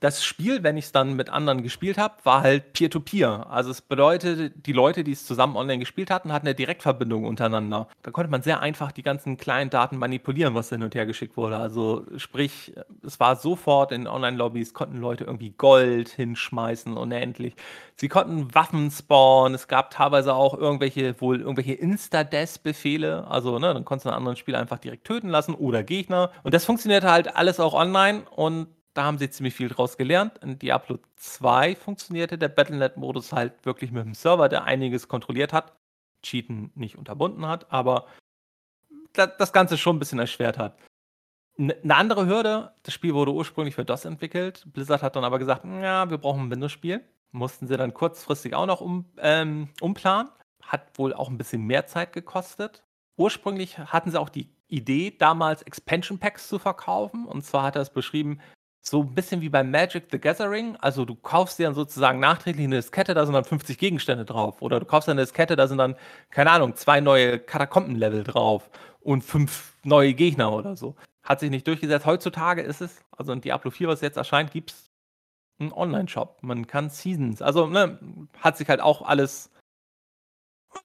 das Spiel, wenn ich es dann mit anderen gespielt habe, war halt Peer-to-Peer. -Peer. Also es bedeutet, die Leute, die es zusammen online gespielt hatten, hatten eine Direktverbindung untereinander. Da konnte man sehr einfach die ganzen kleinen Daten manipulieren, was hin und her geschickt wurde. Also sprich, es war sofort in Online-Lobbys, konnten Leute irgendwie Gold hinschmeißen, unendlich. Sie konnten Waffen spawnen. Es gab teilweise auch irgendwelche, wohl irgendwelche Insta-Death-Befehle. Also, ne, dann konntest du einen anderen Spieler einfach direkt töten lassen oder Gegner. Und das funktionierte halt alles auch online und da haben sie ziemlich viel draus gelernt. In Diablo 2 funktionierte der Battlenet-Modus halt wirklich mit dem Server, der einiges kontrolliert hat, Cheaten nicht unterbunden hat, aber das Ganze schon ein bisschen erschwert hat. Eine andere Hürde, das Spiel wurde ursprünglich für DOS entwickelt. Blizzard hat dann aber gesagt, ja, wir brauchen ein Windows-Spiel. Mussten sie dann kurzfristig auch noch um, ähm, umplanen. Hat wohl auch ein bisschen mehr Zeit gekostet. Ursprünglich hatten sie auch die Idee, damals Expansion Packs zu verkaufen. Und zwar hat er es beschrieben, so ein bisschen wie bei Magic the Gathering. Also du kaufst dir dann sozusagen nachträglich eine Diskette, da sind dann 50 Gegenstände drauf. Oder du kaufst dann eine Diskette, da sind dann, keine Ahnung, zwei neue Katakomben-Level drauf und fünf neue Gegner oder so. Hat sich nicht durchgesetzt. Heutzutage ist es, also in Diablo 4, was jetzt erscheint, gibt es einen Online-Shop. Man kann Seasons. Also ne, hat sich halt auch alles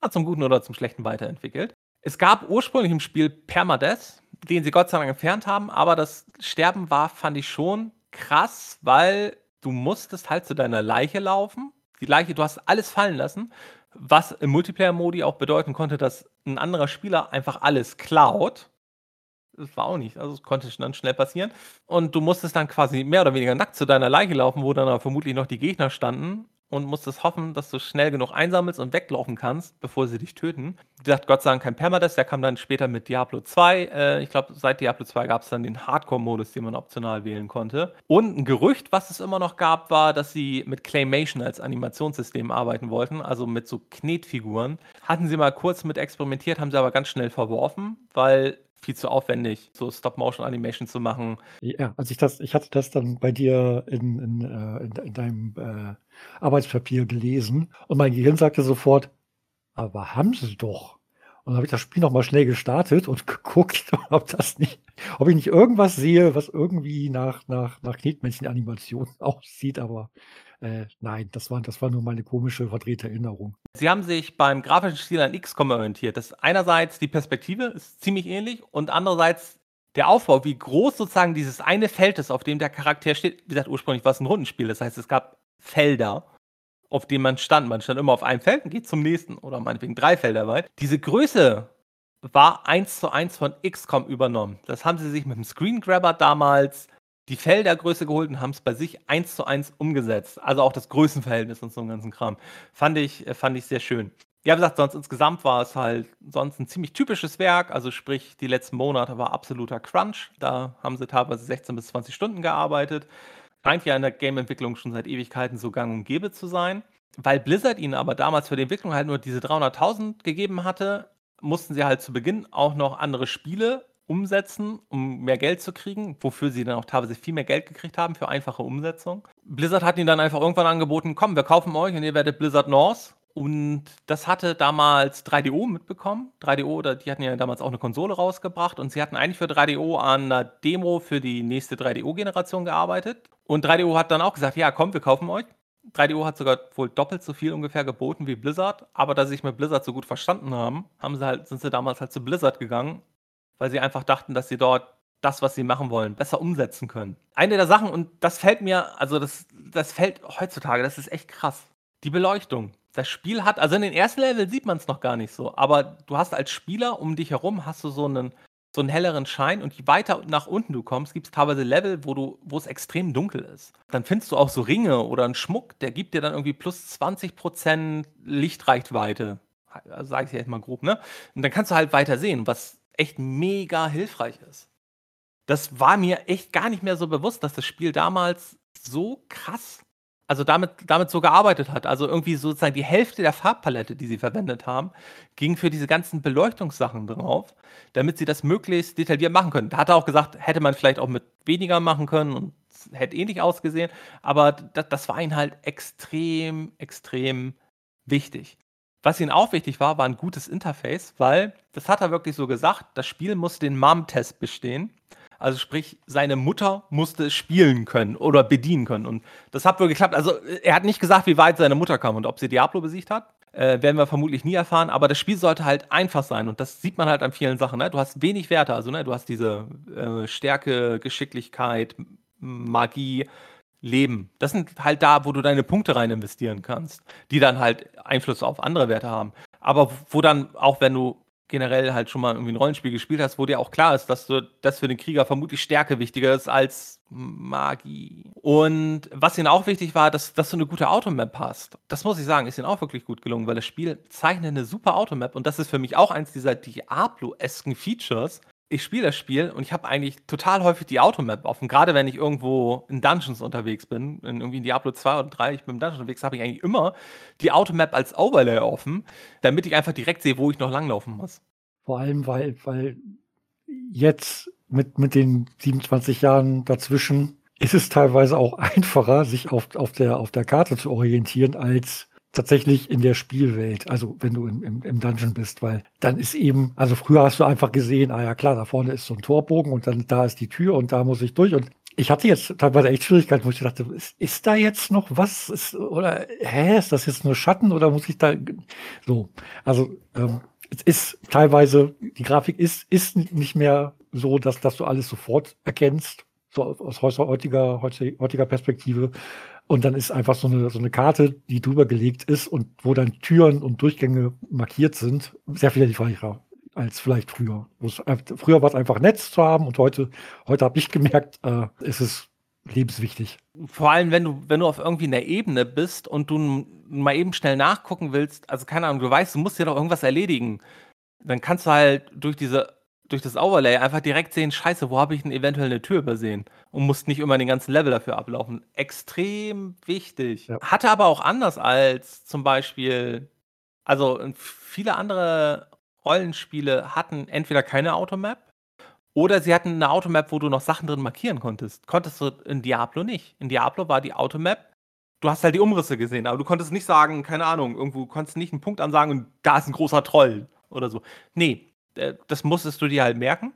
zum Guten oder zum Schlechten weiterentwickelt. Es gab ursprünglich im Spiel Permadeath, den sie Gott sei Dank entfernt haben, aber das Sterben war, fand ich schon krass, weil du musstest halt zu deiner Leiche laufen. Die Leiche, du hast alles fallen lassen, was im Multiplayer-Modi auch bedeuten konnte, dass ein anderer Spieler einfach alles klaut. Das war auch nicht, also es konnte dann schnell passieren. Und du musstest dann quasi mehr oder weniger nackt zu deiner Leiche laufen, wo dann vermutlich noch die Gegner standen und musstest hoffen, dass du schnell genug einsammelst und weglaufen kannst, bevor sie dich töten. Wie gesagt, Gott sei Dank kein Permadeath, der kam dann später mit Diablo 2. Äh, ich glaube, seit Diablo 2 gab es dann den Hardcore-Modus, den man optional wählen konnte. Und ein Gerücht, was es immer noch gab, war, dass sie mit Claymation als Animationssystem arbeiten wollten, also mit so Knetfiguren. Hatten sie mal kurz mit experimentiert, haben sie aber ganz schnell verworfen, weil viel zu aufwendig, so Stop-Motion-Animation zu machen. Ja, also ich das, ich hatte das dann bei dir in, in, äh, in, in deinem äh, Arbeitspapier gelesen und mein Gehirn sagte sofort, aber haben sie doch. Und dann habe ich das Spiel nochmal schnell gestartet und geguckt, ob das nicht, ob ich nicht irgendwas sehe, was irgendwie nach, nach, nach Knetmännchen-Animation aussieht, aber äh, nein, das war, das war nur meine komische verdrehte Erinnerung. Sie haben sich beim grafischen Stil an XCOM orientiert. Das einerseits die Perspektive ist ziemlich ähnlich und andererseits der Aufbau, wie groß sozusagen dieses eine Feld ist, auf dem der Charakter steht. Wie gesagt, ursprünglich war es ein Rundenspiel. Das heißt, es gab Felder, auf denen man stand. Man stand immer auf einem Feld und geht zum nächsten oder meinetwegen drei Felder weit. Diese Größe war eins zu eins von XCOM übernommen. Das haben sie sich mit dem Screen Grabber damals die Feldergröße geholt und haben es bei sich eins zu eins umgesetzt. Also auch das Größenverhältnis und so einen ganzen Kram. Fand ich, äh, fand ich sehr schön. Ja, wie gesagt, sonst insgesamt war es halt sonst ein ziemlich typisches Werk. Also sprich, die letzten Monate war absoluter Crunch. Da haben sie teilweise 16 bis 20 Stunden gearbeitet. Scheint ja in der Game-Entwicklung schon seit Ewigkeiten so gang und gäbe zu sein. Weil Blizzard ihnen aber damals für die Entwicklung halt nur diese 300.000 gegeben hatte, mussten sie halt zu Beginn auch noch andere Spiele umsetzen, um mehr Geld zu kriegen, wofür sie dann auch teilweise viel mehr Geld gekriegt haben für einfache Umsetzung. Blizzard hat ihnen dann einfach irgendwann angeboten, komm, wir kaufen euch und ihr werdet Blizzard North. Und das hatte damals 3DO mitbekommen. 3DO, die hatten ja damals auch eine Konsole rausgebracht und sie hatten eigentlich für 3DO an einer Demo für die nächste 3DO-Generation gearbeitet. Und 3DO hat dann auch gesagt, ja, komm, wir kaufen euch. 3DO hat sogar wohl doppelt so viel ungefähr geboten wie Blizzard, aber da sie sich mit Blizzard so gut verstanden haben, haben sie halt, sind sie damals halt zu Blizzard gegangen, weil sie einfach dachten, dass sie dort das, was sie machen wollen, besser umsetzen können. Eine der Sachen, und das fällt mir, also das, das fällt heutzutage, das ist echt krass. Die Beleuchtung. Das Spiel hat, also in den ersten Level sieht man es noch gar nicht so, aber du hast als Spieler um dich herum hast du so einen so einen helleren Schein und je weiter nach unten du kommst, gibt es teilweise Level, wo du, wo es extrem dunkel ist. Dann findest du auch so Ringe oder einen Schmuck, der gibt dir dann irgendwie plus 20% Lichtreichweite. Also sage ich jetzt mal grob, ne? Und dann kannst du halt weiter sehen, was echt mega hilfreich ist. Das war mir echt gar nicht mehr so bewusst, dass das Spiel damals so krass also damit, damit so gearbeitet hat. Also irgendwie sozusagen die Hälfte der Farbpalette, die sie verwendet haben, ging für diese ganzen Beleuchtungssachen drauf, damit sie das möglichst detailliert machen können. Da hat er auch gesagt, hätte man vielleicht auch mit weniger machen können und hätte ähnlich ausgesehen, aber das, das war ihnen halt extrem, extrem wichtig. Was ihnen auch wichtig war, war ein gutes Interface, weil, das hat er wirklich so gesagt, das Spiel muss den MAM-Test bestehen. Also sprich, seine Mutter musste spielen können oder bedienen können. Und das hat wohl geklappt. Also er hat nicht gesagt, wie weit seine Mutter kam und ob sie Diablo besiegt hat. Äh, werden wir vermutlich nie erfahren, aber das Spiel sollte halt einfach sein und das sieht man halt an vielen Sachen. Ne? Du hast wenig Werte, also ne? du hast diese äh, Stärke, Geschicklichkeit, Magie, Leben. Das sind halt da, wo du deine Punkte rein investieren kannst, die dann halt Einfluss auf andere Werte haben. Aber wo dann, auch wenn du generell halt schon mal irgendwie ein Rollenspiel gespielt hast, wo dir auch klar ist, dass du das für den Krieger vermutlich Stärke wichtiger ist als Magie. Und was ihnen auch wichtig war, dass, dass du eine gute Automap hast. Das muss ich sagen, ist ihnen auch wirklich gut gelungen, weil das Spiel zeichnet eine super Automap und das ist für mich auch eins dieser Diablo-esken Features, ich spiele das Spiel und ich habe eigentlich total häufig die Automap offen. Gerade wenn ich irgendwo in Dungeons unterwegs bin, in irgendwie in Diablo 2 oder 3, ich bin im Dungeon unterwegs, habe ich eigentlich immer die Automap als Overlay offen, damit ich einfach direkt sehe, wo ich noch langlaufen muss. Vor allem, weil, weil jetzt mit, mit den 27 Jahren dazwischen ist es teilweise auch einfacher, sich auf, auf, der, auf der Karte zu orientieren, als tatsächlich in der Spielwelt, also wenn du im, im, im, Dungeon bist, weil dann ist eben, also früher hast du einfach gesehen, ah ja klar, da vorne ist so ein Torbogen und dann da ist die Tür und da muss ich durch und ich hatte jetzt teilweise echt Schwierigkeiten, wo ich dachte, ist, ist da jetzt noch was? Ist, oder hä, ist das jetzt nur Schatten oder muss ich da so? Also ähm, es ist teilweise, die Grafik ist, ist nicht mehr so, dass, dass du alles sofort erkennst, so aus heutiger, heutiger Perspektive. Und dann ist einfach so eine, so eine Karte, die drüber gelegt ist und wo dann Türen und Durchgänge markiert sind, sehr viel hilfreicher als vielleicht früher. Früher war es einfach Netz zu haben und heute, heute habe ich gemerkt, äh, ist es lebenswichtig. Vor allem, wenn du, wenn du auf irgendwie einer Ebene bist und du mal eben schnell nachgucken willst, also keine Ahnung, du weißt, du musst dir doch irgendwas erledigen, dann kannst du halt durch diese durch das Overlay einfach direkt sehen, scheiße, wo habe ich denn eventuell eine Tür übersehen? Und musst nicht immer den ganzen Level dafür ablaufen. Extrem wichtig. Ja. Hatte aber auch anders als zum Beispiel, also viele andere Rollenspiele hatten entweder keine Automap oder sie hatten eine Automap, wo du noch Sachen drin markieren konntest. Konntest du in Diablo nicht. In Diablo war die Automap, du hast halt die Umrisse gesehen, aber du konntest nicht sagen, keine Ahnung, irgendwo konntest nicht einen Punkt ansagen und da ist ein großer Troll oder so. Nee, äh, das musstest du dir halt merken.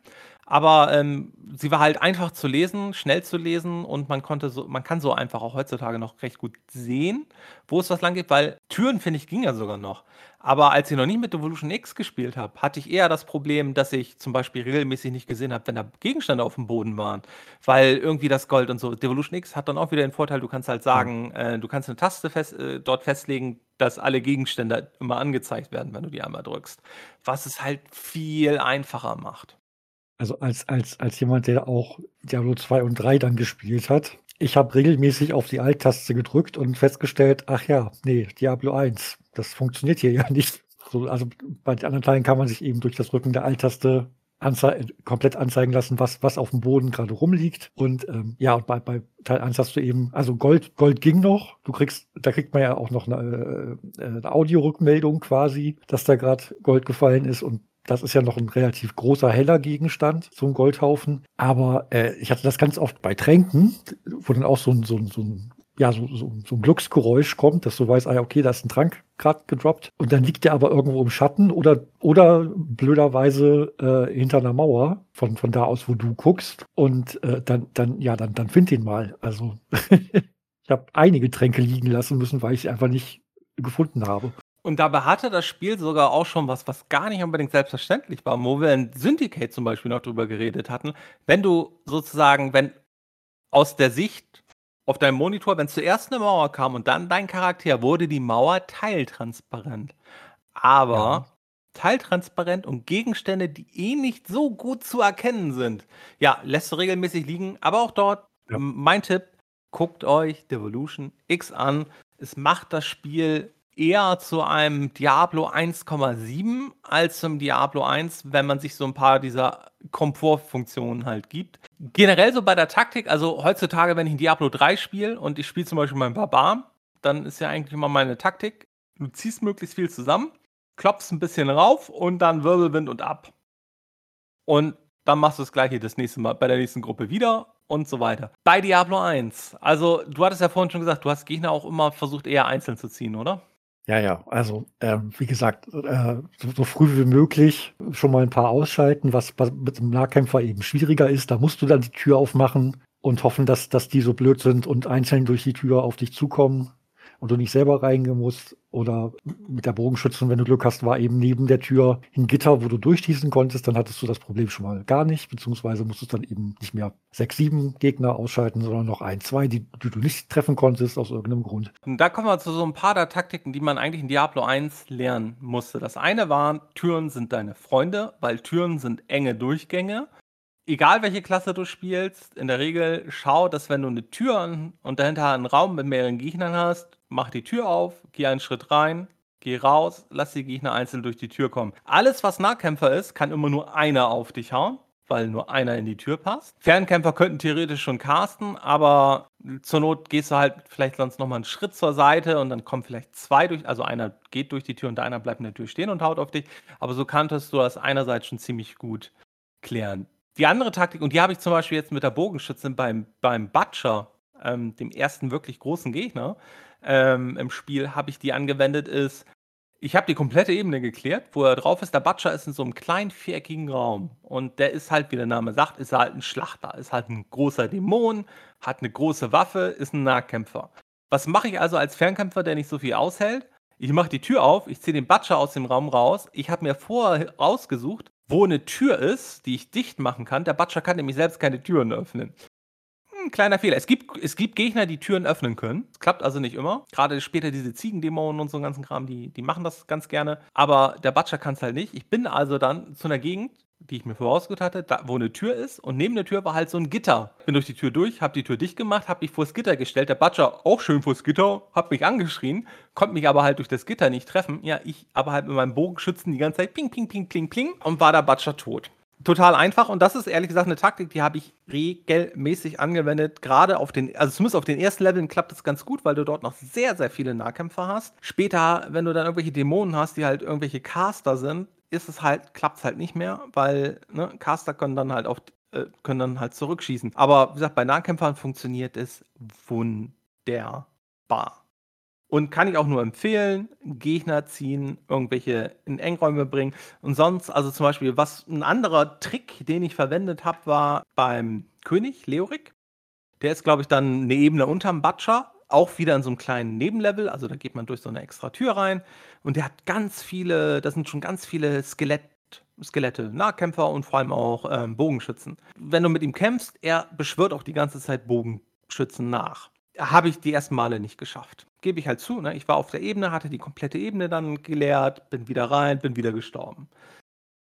Aber ähm, sie war halt einfach zu lesen, schnell zu lesen und man konnte so, man kann so einfach auch heutzutage noch recht gut sehen, wo es was lang geht, weil Türen, finde ich, ging ja sogar noch. Aber als ich noch nie mit Evolution X gespielt habe, hatte ich eher das Problem, dass ich zum Beispiel regelmäßig nicht gesehen habe, wenn da Gegenstände auf dem Boden waren. Weil irgendwie das Gold und so. Devolution X hat dann auch wieder den Vorteil, du kannst halt sagen, äh, du kannst eine Taste fest, äh, dort festlegen, dass alle Gegenstände immer angezeigt werden, wenn du die einmal drückst. Was es halt viel einfacher macht. Also als, als, als jemand, der auch Diablo 2 und 3 dann gespielt hat, ich habe regelmäßig auf die Alt-Taste gedrückt und festgestellt, ach ja, nee, Diablo 1, das funktioniert hier ja nicht. So, also bei den anderen Teilen kann man sich eben durch das Rücken der Alt-Taste anzei komplett anzeigen lassen, was, was auf dem Boden gerade rumliegt. Und ähm, ja, und bei, bei Teil 1 hast du eben, also Gold, Gold ging noch. Du kriegst, da kriegt man ja auch noch eine, äh, eine Audiorückmeldung quasi, dass da gerade Gold gefallen ist. Und das ist ja noch ein relativ großer, heller Gegenstand, so ein Goldhaufen. Aber äh, ich hatte das ganz oft bei Tränken, wo dann auch so ein, so ein, so ein ja, so, so, so ein Glücksgeräusch kommt, dass du weißt, ah, okay, da ist ein Trank gerade gedroppt. Und dann liegt der aber irgendwo im Schatten oder, oder blöderweise äh, hinter einer Mauer von, von da aus, wo du guckst. Und äh, dann, dann, ja, dann, dann find den mal. Also ich habe einige Tränke liegen lassen müssen, weil ich sie einfach nicht gefunden habe. Und dabei hatte das Spiel sogar auch schon was, was gar nicht unbedingt selbstverständlich war, wo wir in Syndicate zum Beispiel noch drüber geredet hatten. Wenn du sozusagen, wenn aus der Sicht auf deinem Monitor, wenn zuerst eine Mauer kam und dann dein Charakter, wurde die Mauer teiltransparent. Aber ja. teiltransparent und Gegenstände, die eh nicht so gut zu erkennen sind, ja, lässt du regelmäßig liegen. Aber auch dort, ja. mein Tipp, guckt euch Devolution X an. Es macht das Spiel eher zu einem Diablo 1,7 als zum Diablo 1, wenn man sich so ein paar dieser Komfortfunktionen halt gibt. Generell so bei der Taktik, also heutzutage, wenn ich ein Diablo 3 spiele und ich spiele zum Beispiel meinen Barbar, dann ist ja eigentlich immer meine Taktik, du ziehst möglichst viel zusammen, klopfst ein bisschen rauf und dann Wirbelwind und ab. Und dann machst du das gleiche das nächste Mal bei der nächsten Gruppe wieder und so weiter. Bei Diablo 1, also du hattest ja vorhin schon gesagt, du hast Gegner auch immer versucht, eher einzeln zu ziehen, oder? Ja, ja, also ähm, wie gesagt, äh, so, so, früh wie möglich schon mal ein paar ausschalten, was mit dem Nahkämpfer eben schwieriger ist. Da musst du dann die Tür aufmachen und hoffen, dass, dass die so blöd sind und einzeln durch die Tür auf dich zukommen und du nicht selber reingehen musst. Oder mit der Bogenschützen, wenn du Glück hast, war eben neben der Tür ein Gitter, wo du durchschießen konntest. Dann hattest du das Problem schon mal gar nicht, beziehungsweise musstest dann eben nicht mehr sechs, sieben Gegner ausschalten, sondern noch ein, zwei, die, die du nicht treffen konntest aus irgendeinem Grund. Und da kommen wir zu so ein paar der Taktiken, die man eigentlich in Diablo 1 lernen musste. Das eine war, Türen sind deine Freunde, weil Türen sind enge Durchgänge egal welche Klasse du spielst, in der Regel schau, dass wenn du eine Tür und dahinter einen Raum mit mehreren Gegnern hast, mach die Tür auf, geh einen Schritt rein, geh raus, lass die Gegner einzeln durch die Tür kommen. Alles, was Nahkämpfer ist, kann immer nur einer auf dich hauen, weil nur einer in die Tür passt. Fernkämpfer könnten theoretisch schon casten, aber zur Not gehst du halt vielleicht sonst nochmal einen Schritt zur Seite und dann kommen vielleicht zwei durch, also einer geht durch die Tür und einer bleibt in der Tür stehen und haut auf dich. Aber so kanntest du das einerseits schon ziemlich gut klären. Die andere Taktik, und die habe ich zum Beispiel jetzt mit der Bogenschützin beim, beim Butcher, ähm, dem ersten wirklich großen Gegner ähm, im Spiel, habe ich die angewendet, ist, ich habe die komplette Ebene geklärt, wo er drauf ist. Der Butcher ist in so einem kleinen viereckigen Raum. Und der ist halt, wie der Name sagt, ist halt ein Schlachter. Ist halt ein großer Dämon, hat eine große Waffe, ist ein Nahkämpfer. Was mache ich also als Fernkämpfer, der nicht so viel aushält? Ich mache die Tür auf, ich ziehe den Butcher aus dem Raum raus. Ich habe mir vorher rausgesucht, wo eine Tür ist, die ich dicht machen kann. Der Butcher kann nämlich selbst keine Türen öffnen. Hm, kleiner Fehler. Es gibt, es gibt Gegner, die Türen öffnen können. Das klappt also nicht immer. Gerade später diese Ziegendämonen und so einen ganzen Kram, die, die machen das ganz gerne. Aber der Butcher kann es halt nicht. Ich bin also dann zu einer Gegend, die ich mir vorausgesucht hatte, da, wo eine Tür ist. Und neben der Tür war halt so ein Gitter. Bin durch die Tür durch, habe die Tür dicht gemacht, habe mich vors Gitter gestellt. Der Butcher auch schön vors Gitter, hat mich angeschrien, konnte mich aber halt durch das Gitter nicht treffen. Ja, ich aber halt mit meinem Bogenschützen die ganze Zeit ping, ping, ping, ping, ping und war der Butcher tot. Total einfach und das ist ehrlich gesagt eine Taktik, die habe ich regelmäßig angewendet. Gerade auf den, also zumindest auf den ersten Leveln klappt das ganz gut, weil du dort noch sehr, sehr viele Nahkämpfer hast. Später, wenn du dann irgendwelche Dämonen hast, die halt irgendwelche Caster sind, ist es halt, klappt es halt nicht mehr, weil ne, Caster können dann halt auf, äh, können dann halt zurückschießen. Aber wie gesagt, bei Nahkämpfern funktioniert es wunderbar. Und kann ich auch nur empfehlen, Gegner ziehen, irgendwelche in Engräume bringen. Und sonst, also zum Beispiel, was ein anderer Trick, den ich verwendet habe, war beim König, Leorik. Der ist, glaube ich, dann eine Ebene unterm Butcher auch wieder in so einem kleinen Nebenlevel, also da geht man durch so eine extra Tür rein und der hat ganz viele, da sind schon ganz viele Skelett, Skelette, Nahkämpfer und vor allem auch ähm, Bogenschützen. Wenn du mit ihm kämpfst, er beschwört auch die ganze Zeit Bogenschützen nach. Habe ich die ersten Male nicht geschafft. Gebe ich halt zu, ne? ich war auf der Ebene, hatte die komplette Ebene dann geleert, bin wieder rein, bin wieder gestorben.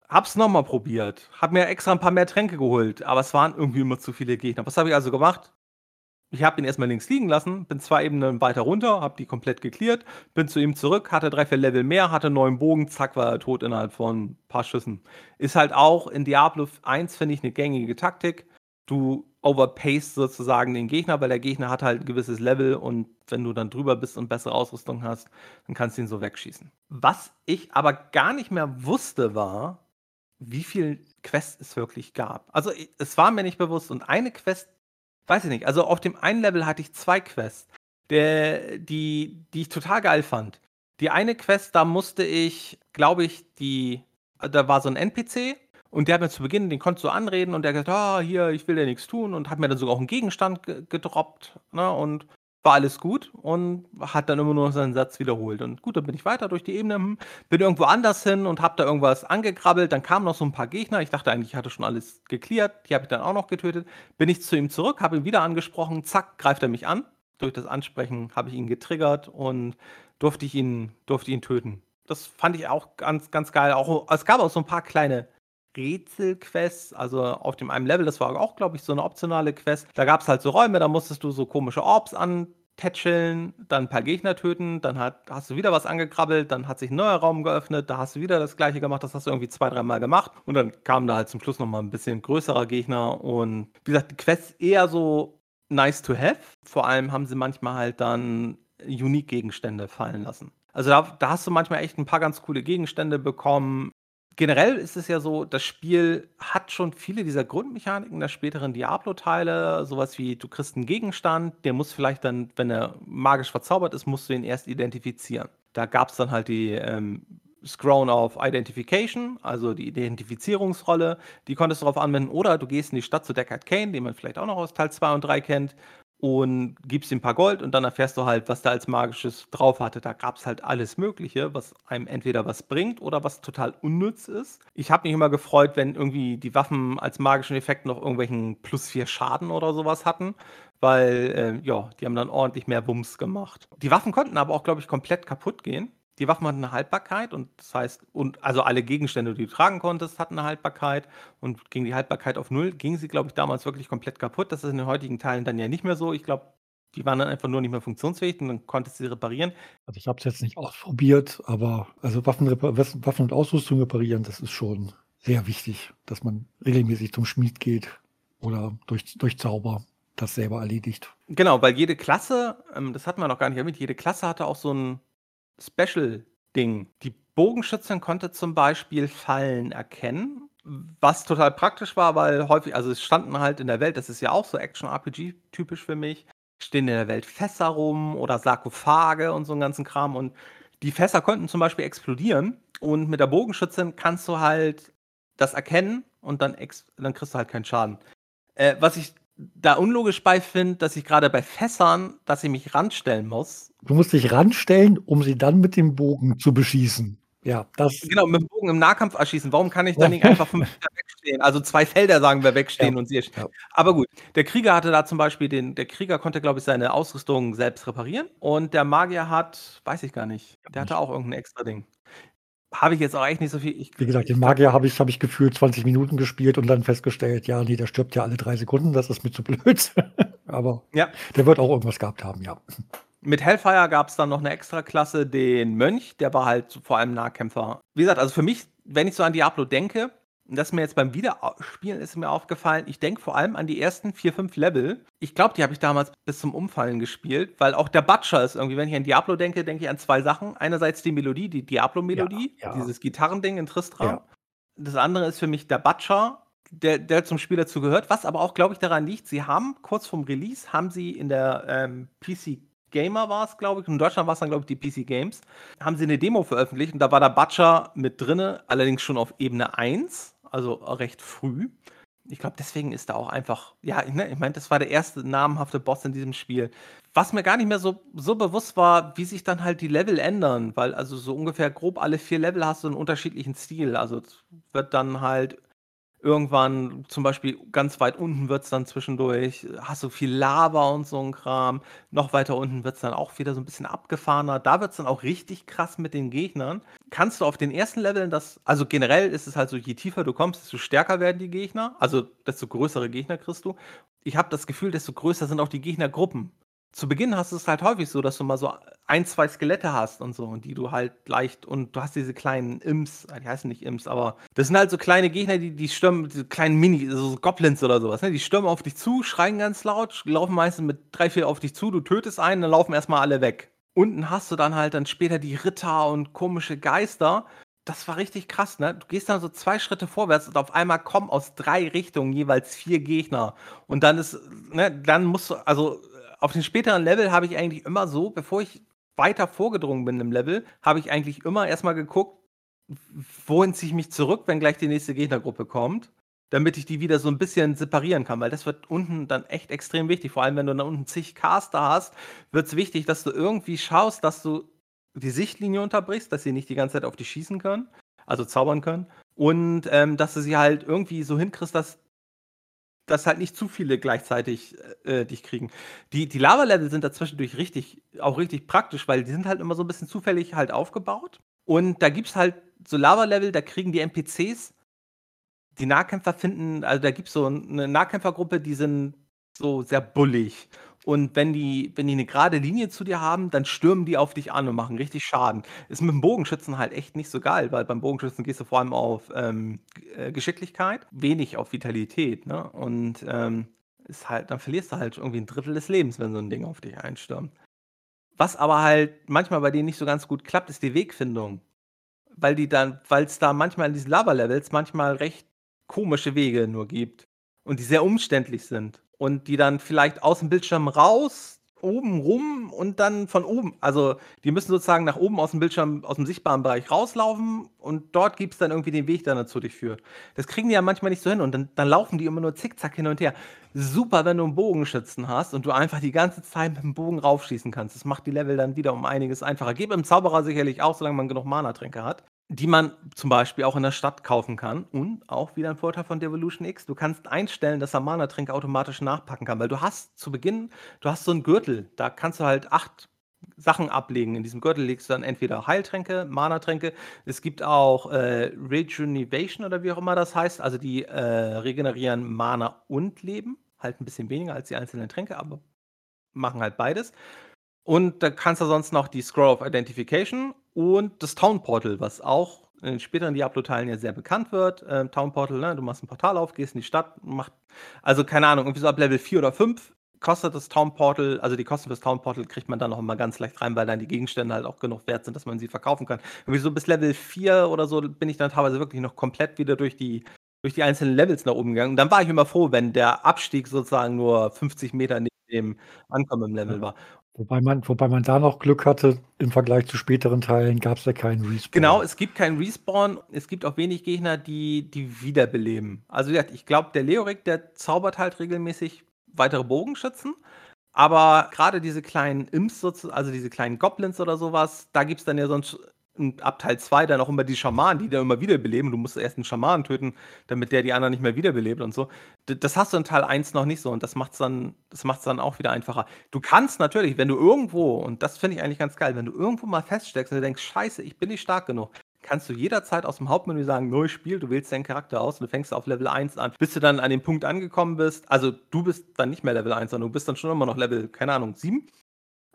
Hab's nochmal probiert. Hab mir extra ein paar mehr Tränke geholt, aber es waren irgendwie immer zu viele Gegner. Was habe ich also gemacht? Ich habe ihn erstmal links liegen lassen, bin zwei Ebenen weiter runter, habe die komplett geklärt, bin zu ihm zurück, hatte drei, vier Level mehr, hatte neuen Bogen, zack, war er tot innerhalb von ein paar Schüssen. Ist halt auch in Diablo 1, finde ich, eine gängige Taktik. Du overpaced sozusagen den Gegner, weil der Gegner hat halt ein gewisses Level und wenn du dann drüber bist und bessere Ausrüstung hast, dann kannst du ihn so wegschießen. Was ich aber gar nicht mehr wusste, war, wie viele Quests es wirklich gab. Also es war mir nicht bewusst und eine Quest weiß ich nicht. Also auf dem einen Level hatte ich zwei Quests, der, die, die ich total geil fand. Die eine Quest, da musste ich, glaube ich, die, da war so ein NPC und der hat mir zu Beginn, den konntest du anreden und der hat gesagt, ah, hier, ich will dir nichts tun und hat mir dann sogar auch einen Gegenstand gedroppt. Ne? Und war alles gut und hat dann immer nur seinen Satz wiederholt. Und gut, dann bin ich weiter durch die Ebene, hm, bin irgendwo anders hin und habe da irgendwas angekrabbelt. Dann kamen noch so ein paar Gegner. Ich dachte eigentlich, ich hatte schon alles geklärt. Die habe ich dann auch noch getötet. Bin ich zu ihm zurück, habe ihn wieder angesprochen. Zack, greift er mich an. Durch das Ansprechen habe ich ihn getriggert und durfte ich ihn, durfte ihn töten. Das fand ich auch ganz, ganz geil. Auch, es gab auch so ein paar kleine Rätselquests, also auf dem einen Level, das war auch, glaube ich, so eine optionale Quest. Da gab es halt so Räume, da musstest du so komische Orbs antätscheln, dann ein paar Gegner töten, dann hat, hast du wieder was angekrabbelt, dann hat sich ein neuer Raum geöffnet, da hast du wieder das gleiche gemacht, das hast du irgendwie zwei, dreimal gemacht und dann kam da halt zum Schluss nochmal ein bisschen größerer Gegner und wie gesagt, die Quests eher so nice to have. Vor allem haben sie manchmal halt dann Unique-Gegenstände fallen lassen. Also da, da, hast du manchmal echt ein paar ganz coole Gegenstände bekommen generell ist es ja so, das Spiel hat schon viele dieser Grundmechaniken der späteren Diablo-Teile. Sowas wie, du kriegst einen Gegenstand, der muss vielleicht dann, wenn er magisch verzaubert ist, musst du ihn erst identifizieren. Da gab es dann halt die ähm, Scroll of Identification, also die Identifizierungsrolle, die konntest du darauf anwenden. Oder du gehst in die Stadt zu Deckard Kane, den man vielleicht auch noch aus Teil 2 und 3 kennt, und gibst ihm ein paar Gold und dann erfährst du halt, was da als magisches drauf hatte. Da gab es halt alles Mögliche, was einem entweder was bringt oder was total unnütz ist. Ich habe mich immer gefreut, wenn irgendwie die Waffen als magischen Effekt noch irgendwelchen plus 4 Schaden oder sowas hatten, weil, äh, ja, die haben dann ordentlich mehr Wumms gemacht. Die Waffen konnten aber auch, glaube ich, komplett kaputt gehen. Die Waffen hatten eine Haltbarkeit und das heißt, und also alle Gegenstände, die du tragen konntest, hatten eine Haltbarkeit und ging die Haltbarkeit auf null, ging sie, glaube ich, damals wirklich komplett kaputt. Das ist in den heutigen Teilen dann ja nicht mehr so. Ich glaube, die waren dann einfach nur nicht mehr funktionsfähig und dann konntest du sie reparieren. Also ich habe es jetzt nicht ausprobiert, aber also Waffen, Waffen und Ausrüstung reparieren, das ist schon sehr wichtig, dass man regelmäßig zum Schmied geht oder durch, durch Zauber das selber erledigt. Genau, weil jede Klasse, ähm, das hatten wir noch gar nicht erwähnt, jede Klasse hatte auch so ein Special-Ding. Die Bogenschützin konnte zum Beispiel Fallen erkennen, was total praktisch war, weil häufig, also es standen halt in der Welt, das ist ja auch so Action-RPG-typisch für mich, stehen in der Welt Fässer rum oder Sarkophage und so einen ganzen Kram und die Fässer konnten zum Beispiel explodieren und mit der Bogenschützin kannst du halt das erkennen und dann, dann kriegst du halt keinen Schaden. Äh, was ich da unlogisch bei finde, dass ich gerade bei Fässern, dass ich mich ranstellen muss. Du musst dich ranstellen, um sie dann mit dem Bogen zu beschießen. Ja, das. Genau, mit dem Bogen im Nahkampf erschießen. Warum kann ich dann nicht einfach fünf Meter wegstehen? Also zwei Felder sagen wir wegstehen ja. und sie. Ja. Aber gut, der Krieger hatte da zum Beispiel den, der Krieger konnte, glaube ich, seine Ausrüstung selbst reparieren. Und der Magier hat, weiß ich gar nicht, der hatte auch irgendein extra Ding habe ich jetzt auch echt nicht so viel. Ich, Wie gesagt, den Magier habe ich, hab ich gefühlt 20 Minuten gespielt und dann festgestellt, ja, nee, der stirbt ja alle drei Sekunden, das ist mir zu blöd. Aber ja. der wird auch irgendwas gehabt haben, ja. Mit Hellfire gab es dann noch eine extra Klasse, den Mönch, der war halt vor allem Nahkämpfer. Wie gesagt, also für mich, wenn ich so an Diablo denke, das ist mir jetzt beim Wiederspielen ist mir aufgefallen, ich denke vor allem an die ersten vier, fünf Level. Ich glaube, die habe ich damals bis zum Umfallen gespielt, weil auch der Butcher ist irgendwie, wenn ich an Diablo denke, denke ich an zwei Sachen. Einerseits die Melodie, die Diablo-Melodie, ja, ja. dieses Gitarrending in Tristram. Ja. Das andere ist für mich der Butcher, der, der zum Spiel dazu gehört, was aber auch, glaube ich, daran liegt, sie haben kurz vorm Release, haben sie in der ähm, PC Gamer war es, glaube ich. In Deutschland war es dann, glaube ich, die PC Games. Haben sie eine Demo veröffentlicht und da war der Butcher mit drinne, allerdings schon auf Ebene 1 also recht früh. Ich glaube, deswegen ist da auch einfach, ja, ne, ich meine, das war der erste namhafte Boss in diesem Spiel. Was mir gar nicht mehr so, so bewusst war, wie sich dann halt die Level ändern, weil also so ungefähr grob alle vier Level hast du einen unterschiedlichen Stil. Also wird dann halt Irgendwann, zum Beispiel ganz weit unten wird es dann zwischendurch, hast du viel Lava und so ein Kram. Noch weiter unten wird es dann auch wieder so ein bisschen abgefahrener. Da wird es dann auch richtig krass mit den Gegnern. Kannst du auf den ersten Leveln das, also generell ist es halt so, je tiefer du kommst, desto stärker werden die Gegner. Also desto größere Gegner kriegst du. Ich habe das Gefühl, desto größer sind auch die Gegnergruppen zu Beginn hast du es halt häufig so, dass du mal so ein, zwei Skelette hast und so, und die du halt leicht, und du hast diese kleinen Imps, die heißen nicht Imps, aber das sind halt so kleine Gegner, die, die stürmen, diese kleinen Mini, so Goblins oder sowas, ne? Die stürmen auf dich zu, schreien ganz laut, laufen meistens mit drei, vier auf dich zu, du tötest einen, dann laufen erstmal alle weg. Unten hast du dann halt dann später die Ritter und komische Geister. Das war richtig krass, ne? Du gehst dann so zwei Schritte vorwärts und auf einmal kommen aus drei Richtungen jeweils vier Gegner. Und dann ist, ne, dann musst du, also auf den späteren Level habe ich eigentlich immer so, bevor ich weiter vorgedrungen bin im Level, habe ich eigentlich immer erstmal geguckt, wohin ziehe ich mich zurück, wenn gleich die nächste Gegnergruppe kommt, damit ich die wieder so ein bisschen separieren kann, weil das wird unten dann echt extrem wichtig. Vor allem, wenn du da unten zig Caster hast, wird es wichtig, dass du irgendwie schaust, dass du die Sichtlinie unterbrichst, dass sie nicht die ganze Zeit auf dich schießen können, also zaubern können. Und ähm, dass du sie halt irgendwie so hinkriegst, dass dass halt nicht zu viele gleichzeitig äh, dich kriegen. Die, die Lava-Level sind dazwischendurch richtig, auch richtig praktisch, weil die sind halt immer so ein bisschen zufällig halt aufgebaut. Und da gibt es halt so Lava-Level, da kriegen die NPCs, die Nahkämpfer finden, also da gibt es so eine Nahkämpfergruppe, die sind so sehr bullig. Und wenn die, wenn die eine gerade Linie zu dir haben, dann stürmen die auf dich an und machen richtig Schaden. Ist mit dem Bogenschützen halt echt nicht so geil, weil beim Bogenschützen gehst du vor allem auf ähm, äh, Geschicklichkeit, wenig auf Vitalität, ne? Und ähm, ist halt, dann verlierst du halt irgendwie ein Drittel des Lebens, wenn so ein Ding auf dich einstürmt. Was aber halt manchmal bei denen nicht so ganz gut klappt, ist die Wegfindung. Weil die dann, weil es da manchmal in diesen Lava-Levels manchmal recht komische Wege nur gibt und die sehr umständlich sind und die dann vielleicht aus dem Bildschirm raus, oben rum und dann von oben. Also die müssen sozusagen nach oben aus dem Bildschirm, aus dem sichtbaren Bereich rauslaufen und dort gibt es dann irgendwie den Weg, der dazu dich führt. Das kriegen die ja manchmal nicht so hin und dann, dann laufen die immer nur zickzack hin und her. Super, wenn du einen Bogenschützen hast und du einfach die ganze Zeit mit dem Bogen raufschießen kannst. Das macht die Level dann wieder um einiges einfacher. Geht im Zauberer sicherlich auch, solange man genug Mana-Tränke hat die man zum Beispiel auch in der Stadt kaufen kann. Und auch wieder ein Vorteil von Devolution X, du kannst einstellen, dass er Mana-Tränke automatisch nachpacken kann, weil du hast zu Beginn, du hast so einen Gürtel, da kannst du halt acht Sachen ablegen. In diesem Gürtel legst du dann entweder Heiltränke, Mana-Tränke. Es gibt auch äh, Rejuvenation oder wie auch immer das heißt. Also die äh, regenerieren Mana und Leben. Halt ein bisschen weniger als die einzelnen Tränke, aber machen halt beides. Und da kannst du sonst noch die Scroll of Identification und das Town Portal, was auch in späteren Diablo-Teilen ja sehr bekannt wird. Ähm, Town Portal, ne? du machst ein Portal auf, gehst in die Stadt, macht, also keine Ahnung, irgendwie so ab Level 4 oder 5 kostet das Town Portal, also die Kosten fürs Town Portal kriegt man dann noch mal ganz leicht rein, weil dann die Gegenstände halt auch genug wert sind, dass man sie verkaufen kann. Irgendwie so bis Level 4 oder so bin ich dann teilweise wirklich noch komplett wieder durch die, durch die einzelnen Levels nach oben gegangen. Und dann war ich immer froh, wenn der Abstieg sozusagen nur 50 Meter neben dem Ankommen im Level ja. war. Wobei man, wobei man da noch Glück hatte, im Vergleich zu späteren Teilen gab es ja keinen Respawn. Genau, es gibt keinen Respawn. Es gibt auch wenig Gegner, die, die wiederbeleben. Also, ich glaube, der Leorik, der zaubert halt regelmäßig weitere Bogenschützen. Aber gerade diese kleinen Imps, also diese kleinen Goblins oder sowas, da gibt es dann ja sonst und ab Teil 2 dann auch immer die Schamanen, die dann immer wiederbeleben. Du musst erst einen Schamanen töten, damit der die anderen nicht mehr wiederbelebt und so. Das hast du in Teil 1 noch nicht so und das macht es dann, dann auch wieder einfacher. Du kannst natürlich, wenn du irgendwo, und das finde ich eigentlich ganz geil, wenn du irgendwo mal feststeckst und du denkst, scheiße, ich bin nicht stark genug, kannst du jederzeit aus dem Hauptmenü sagen, neues Spiel, du wählst deinen Charakter aus und du fängst auf Level 1 an. Bis du dann an dem Punkt angekommen bist, also du bist dann nicht mehr Level 1, sondern du bist dann schon immer noch Level, keine Ahnung, 7.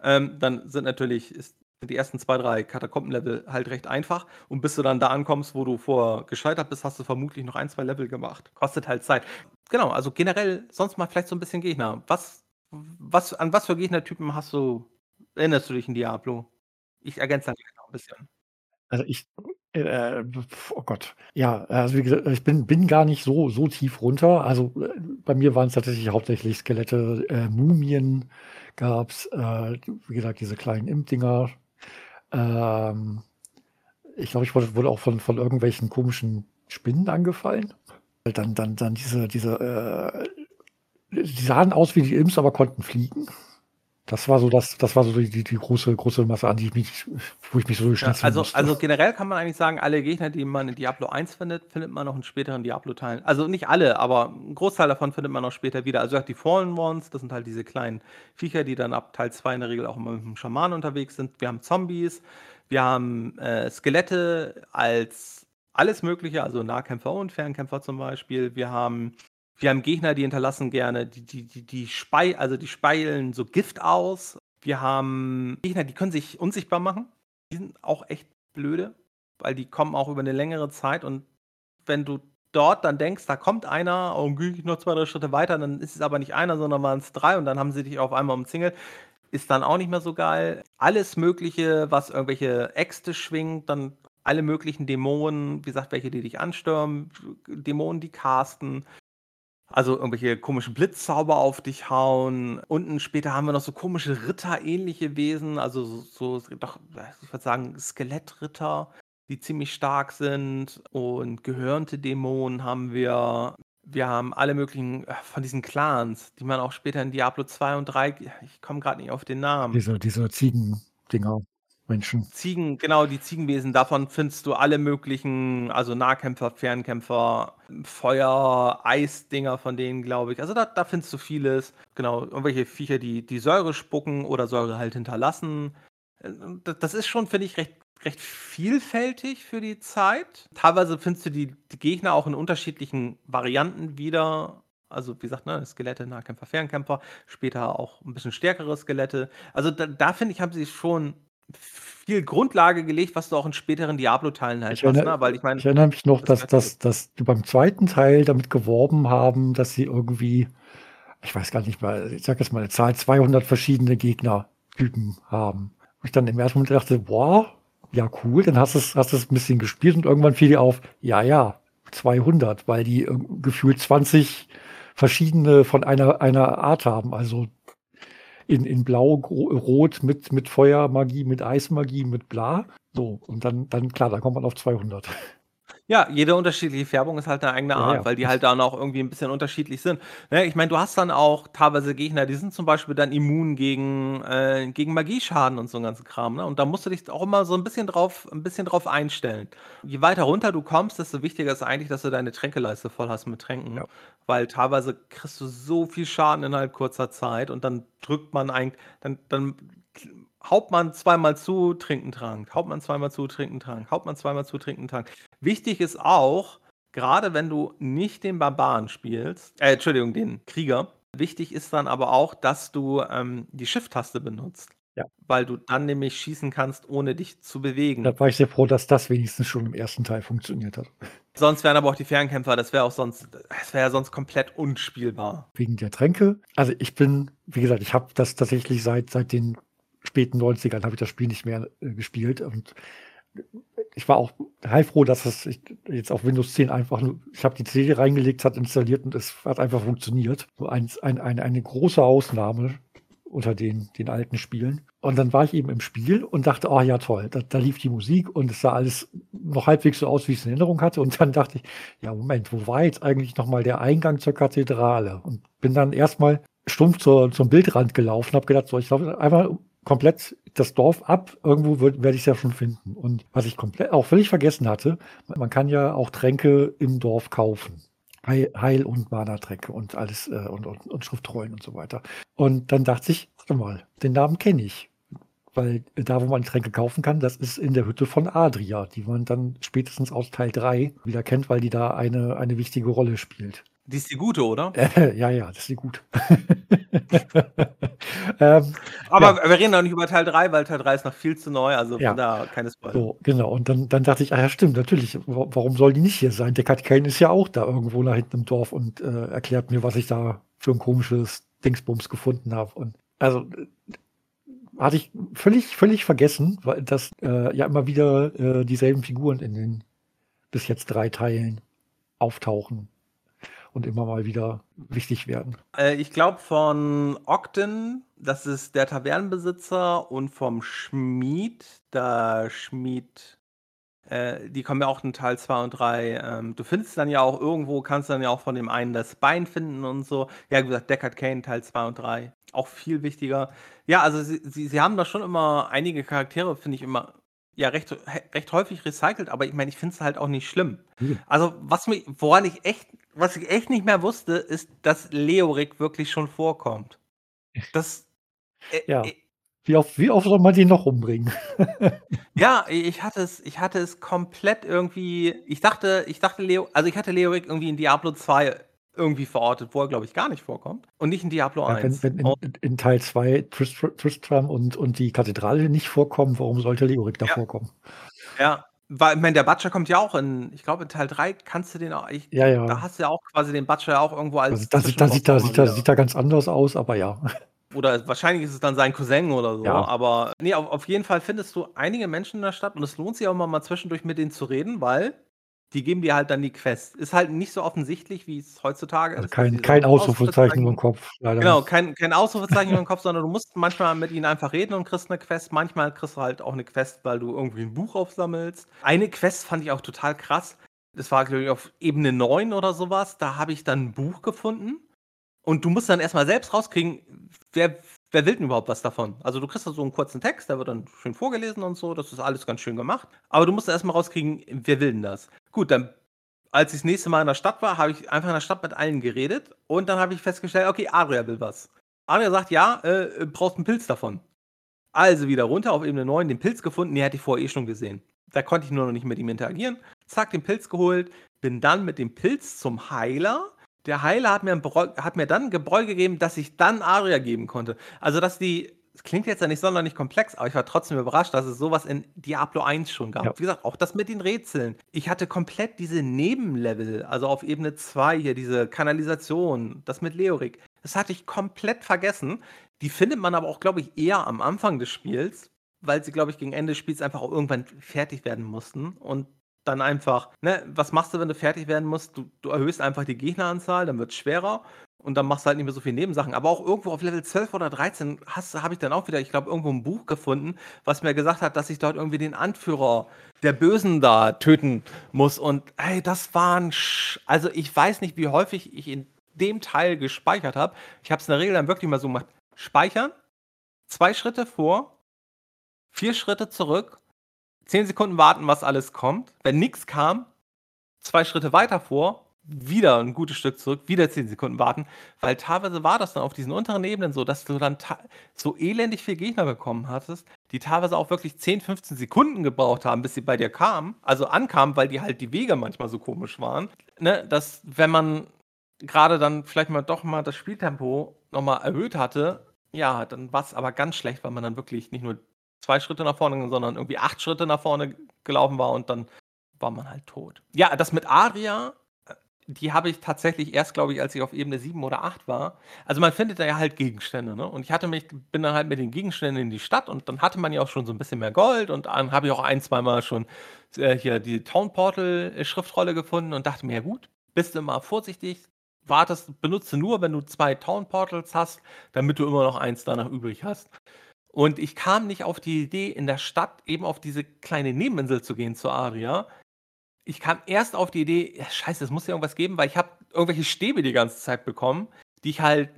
Ähm, dann sind natürlich, ist die ersten zwei, drei Katakomben-Level halt recht einfach. Und bis du dann da ankommst, wo du vorher gescheitert bist, hast du vermutlich noch ein, zwei Level gemacht. Kostet halt Zeit. Genau, also generell sonst mal vielleicht so ein bisschen Gegner. Was, was, an was für Gegnertypen hast du, erinnerst du dich in Diablo? Ich ergänze dann noch ein bisschen. Also ich, äh, oh Gott. Ja, also wie gesagt, ich bin, bin gar nicht so, so tief runter. Also äh, bei mir waren es tatsächlich hauptsächlich Skelette, äh, Mumien gab es, äh, wie gesagt, diese kleinen Imp-Dinger, ähm, ich glaube, ich wurde, wurde auch von, von irgendwelchen komischen Spinnen angefallen. Dann, dann, dann diese, diese, äh, die sahen aus wie die Imps, aber konnten fliegen. Das war so das, das war so die, die, große, große Masse, an die ich mich, wo ich mich so ja, also, musste. also generell kann man eigentlich sagen, alle Gegner, die man in Diablo 1 findet, findet man noch in späteren Diablo-Teilen. Also nicht alle, aber ein Großteil davon findet man noch später wieder. Also die Fallen Ones, das sind halt diese kleinen Viecher, die dann ab Teil 2 in der Regel auch immer mit dem Schaman unterwegs sind. Wir haben Zombies, wir haben äh, Skelette als alles Mögliche, also Nahkämpfer und Fernkämpfer zum Beispiel. Wir haben wir haben Gegner, die hinterlassen gerne, die, die, die, die spei also die speilen so Gift aus. Wir haben Gegner, die können sich unsichtbar machen. Die sind auch echt blöde, weil die kommen auch über eine längere Zeit und wenn du dort dann denkst, da kommt einer und gehe ich noch zwei, drei Schritte weiter, dann ist es aber nicht einer, sondern waren es drei und dann haben sie dich auf einmal umzingelt. Ist dann auch nicht mehr so geil. Alles Mögliche, was irgendwelche Äxte schwingt, dann alle möglichen Dämonen, wie gesagt, welche, die dich anstürmen, Dämonen, die casten, also irgendwelche komischen Blitzzauber auf dich hauen. Unten später haben wir noch so komische Ritter-ähnliche Wesen, also so, so doch, ich würde sagen, Skelettritter, die ziemlich stark sind. Und gehörnte Dämonen haben wir. Wir haben alle möglichen äh, von diesen Clans, die man auch später in Diablo 2 und 3, ich komme gerade nicht auf den Namen. Diese, diese Ziegen-Dinger. Menschen. Ziegen, genau, die Ziegenwesen, davon findest du alle möglichen, also Nahkämpfer, Fernkämpfer, Feuer, Eisdinger von denen, glaube ich. Also da, da findest du vieles. Genau, irgendwelche Viecher, die, die Säure spucken oder Säure halt hinterlassen. Das ist schon, finde ich, recht, recht vielfältig für die Zeit. Teilweise findest du die, die Gegner auch in unterschiedlichen Varianten wieder. Also, wie gesagt, ne, Skelette, Nahkämpfer, Fernkämpfer, später auch ein bisschen stärkere Skelette. Also, da, da finde ich, haben sie schon viel Grundlage gelegt, was du auch in späteren Diablo-Teilen halt ich hast. Ne? Weil ich, mein, ich erinnere mich noch, das dass, dass, dass die beim zweiten Teil damit geworben haben, dass sie irgendwie, ich weiß gar nicht mal, ich sag jetzt mal eine Zahl, 200 verschiedene Gegnertypen haben. Und ich dann im ersten Moment dachte, boah, ja cool, dann hast du es hast ein bisschen gespielt und irgendwann fiel dir auf, ja, ja, 200, weil die gefühlt 20 verschiedene von einer, einer Art haben. Also in, in Blau, Rot mit, mit Feuermagie, mit Eismagie, mit Bla. So, und dann, dann klar, da kommt man auf 200. Ja, jede unterschiedliche Färbung ist halt eine eigene Art, ja. weil die halt dann auch irgendwie ein bisschen unterschiedlich sind. Ne, ich meine, du hast dann auch teilweise Gegner, die sind zum Beispiel dann immun gegen, äh, gegen Magieschaden und so einen ganzen Kram. Ne? Und da musst du dich auch immer so ein bisschen drauf, ein bisschen drauf einstellen. Je weiter runter du kommst, desto wichtiger ist eigentlich, dass du deine Tränkeleiste voll hast mit Tränken. Ja. Weil teilweise kriegst du so viel Schaden innerhalb kurzer Zeit und dann drückt man eigentlich, dann, dann Hauptmann zweimal zu, trinken, trank. Hauptmann zweimal zu, trinken, trank. Hauptmann zweimal zu, trinken, trank. Wichtig ist auch, gerade wenn du nicht den Barbaren spielst, äh, Entschuldigung, den Krieger, wichtig ist dann aber auch, dass du ähm, die Shift-Taste benutzt. Ja. Weil du dann nämlich schießen kannst, ohne dich zu bewegen. Da war ich sehr froh, dass das wenigstens schon im ersten Teil funktioniert hat. Sonst wären aber auch die Fernkämpfer, das wäre auch sonst, das wäre ja sonst komplett unspielbar. Wegen der Tränke. Also ich bin, wie gesagt, ich habe das tatsächlich seit, seit den späten 90ern habe ich das Spiel nicht mehr äh, gespielt und ich war auch heilfroh, dass es jetzt auf Windows 10 einfach, ich habe die CD reingelegt, hat installiert und es hat einfach funktioniert. So ein, ein, eine, eine große Ausnahme unter den, den alten Spielen. Und dann war ich eben im Spiel und dachte, oh ja, toll, da, da lief die Musik und es sah alles noch halbwegs so aus, wie ich es in Erinnerung hatte. Und dann dachte ich, ja, Moment, wo war jetzt eigentlich nochmal der Eingang zur Kathedrale? Und bin dann erstmal stumpf zur, zum Bildrand gelaufen, habe gedacht, so, ich laufe einmal komplett das Dorf ab. Irgendwo werde ich es ja schon finden. Und was ich komplett auch völlig vergessen hatte, man kann ja auch Tränke im Dorf kaufen. Heil- und Mana-Tränke und alles äh, und, und, und Schriftrollen und so weiter. Und dann dachte ich, warte mal, den Namen kenne ich. Weil da, wo man Tränke kaufen kann, das ist in der Hütte von Adria, die man dann spätestens aus Teil 3 wieder kennt, weil die da eine, eine wichtige Rolle spielt. Die ist die gute, oder? Äh, ja, ja, das ist die gute. ähm, Aber ja. wir reden auch nicht über Teil 3, weil Teil 3 ist noch viel zu neu, also ja. da keine Spoiler. So, genau, und dann, dann dachte ich, ah ja, stimmt, natürlich, warum soll die nicht hier sein? Der Katikain ist ja auch da irgendwo da hinten im Dorf und äh, erklärt mir, was ich da für ein komisches Dingsbums gefunden habe. Und also hatte ich völlig, völlig vergessen, weil das äh, ja immer wieder äh, dieselben Figuren in den bis jetzt drei Teilen auftauchen und immer mal wieder wichtig werden. Äh, ich glaube von Ogden, das ist der Tavernenbesitzer und vom Schmied, der Schmied, äh, die kommen ja auch in Teil 2 und 3. Ähm, du findest dann ja auch irgendwo, kannst dann ja auch von dem einen das Bein finden und so. Ja, wie gesagt, Deckard Kane Teil 2 und 3. auch viel wichtiger. Ja, also sie, sie, sie haben da schon immer einige Charaktere, finde ich immer, ja, recht, recht häufig recycelt, aber ich meine, ich finde es halt auch nicht schlimm. Mhm. Also, was mich, woran ich echt, was ich echt nicht mehr wusste, ist, dass Leorik wirklich schon vorkommt. Das. Äh, ja. Äh, wie oft, wie oft soll man die noch umbringen? ja, ich hatte es, ich hatte es komplett irgendwie. Ich dachte, ich dachte Leo, also ich hatte Leorik irgendwie in Diablo 2 irgendwie verortet, wo er, glaube ich, gar nicht vorkommt. Und nicht in Diablo ja, 1. Wenn, wenn in, in, Teil 2 Tristram und, und die Kathedrale nicht vorkommen, warum sollte Leorik da ja. vorkommen? Ja, weil, ich meine, der Butcher kommt ja auch in, ich glaube, in Teil 3 kannst du den auch, ich, ja, ja. da hast du ja auch quasi den Butcher auch irgendwo als. Also, das, das, das, sieht, da, sieht, da, sieht da ganz anders aus, aber ja. Oder wahrscheinlich ist es dann sein Cousin oder so. Ja. Aber nee, auf, auf jeden Fall findest du einige Menschen in der Stadt und es lohnt sich auch mal, mal zwischendurch mit denen zu reden, weil die geben dir halt dann die Quest. Ist halt nicht so offensichtlich, wie es heutzutage also ist. Kein, kein Ausrufezeichen im Kopf. Leider. Genau, kein, kein Ausrufezeichen im Kopf, sondern du musst manchmal mit ihnen einfach reden und kriegst eine Quest. Manchmal kriegst du halt auch eine Quest, weil du irgendwie ein Buch aufsammelst. Eine Quest fand ich auch total krass. Das war, glaube ich, auf Ebene 9 oder sowas. Da habe ich dann ein Buch gefunden. Und du musst dann erstmal selbst rauskriegen, wer, wer will denn überhaupt was davon? Also du kriegst da so einen kurzen Text, der wird dann schön vorgelesen und so, das ist alles ganz schön gemacht. Aber du musst erstmal rauskriegen, wer will denn das? Gut, dann, als ich das nächste Mal in der Stadt war, habe ich einfach in der Stadt mit allen geredet und dann habe ich festgestellt, okay, Adria will was. Adria sagt, ja, äh, brauchst einen Pilz davon. Also wieder runter auf Ebene 9, den Pilz gefunden, den hatte ich vorher eh schon gesehen. Da konnte ich nur noch nicht mit ihm interagieren. Zack, den Pilz geholt, bin dann mit dem Pilz zum Heiler der Heiler hat mir, Bräu, hat mir dann ein Gebräu gegeben, das ich dann Aria geben konnte. Also, dass die, das klingt jetzt ja nicht sonderlich komplex, aber ich war trotzdem überrascht, dass es sowas in Diablo 1 schon gab. Ja. Wie gesagt, auch das mit den Rätseln. Ich hatte komplett diese Nebenlevel, also auf Ebene 2 hier, diese Kanalisation, das mit Leorik. Das hatte ich komplett vergessen. Die findet man aber auch, glaube ich, eher am Anfang des Spiels, weil sie, glaube ich, gegen Ende des Spiels einfach auch irgendwann fertig werden mussten. Und dann einfach, ne, was machst du, wenn du fertig werden musst? Du, du erhöhst einfach die Gegneranzahl, dann wird es schwerer und dann machst du halt nicht mehr so viele Nebensachen. Aber auch irgendwo auf Level 12 oder 13 habe ich dann auch wieder, ich glaube, irgendwo ein Buch gefunden, was mir gesagt hat, dass ich dort irgendwie den Anführer der Bösen da töten muss. Und ey, das waren, Sch also ich weiß nicht, wie häufig ich in dem Teil gespeichert habe. Ich habe es in der Regel dann wirklich mal so gemacht: Speichern, zwei Schritte vor, vier Schritte zurück 10 Sekunden warten, was alles kommt. Wenn nichts kam, zwei Schritte weiter vor, wieder ein gutes Stück zurück, wieder 10 Sekunden warten, weil teilweise war das dann auf diesen unteren Ebenen so, dass du dann so elendig viel Gegner bekommen hattest, die teilweise auch wirklich 10, 15 Sekunden gebraucht haben, bis sie bei dir kamen, also ankamen, weil die halt die Wege manchmal so komisch waren, ne, dass wenn man gerade dann vielleicht mal doch mal das Spieltempo nochmal erhöht hatte, ja, dann war es aber ganz schlecht, weil man dann wirklich nicht nur zwei Schritte nach vorne, sondern irgendwie acht Schritte nach vorne gelaufen war und dann war man halt tot. Ja, das mit Aria, die habe ich tatsächlich erst, glaube ich, als ich auf Ebene 7 oder 8 war. Also man findet da ja halt Gegenstände, ne? Und ich hatte mich, bin dann halt mit den Gegenständen in die Stadt und dann hatte man ja auch schon so ein bisschen mehr Gold und dann habe ich auch ein, zweimal schon äh, hier die Town Portal Schriftrolle gefunden und dachte mir, ja gut, bist du mal vorsichtig, wartest, benutze nur, wenn du zwei Town Portals hast, damit du immer noch eins danach übrig hast. Und ich kam nicht auf die Idee, in der Stadt eben auf diese kleine Nebeninsel zu gehen, zu Aria. Ich kam erst auf die Idee, ja, scheiße, es muss ja irgendwas geben, weil ich habe irgendwelche Stäbe die ganze Zeit bekommen, die ich halt,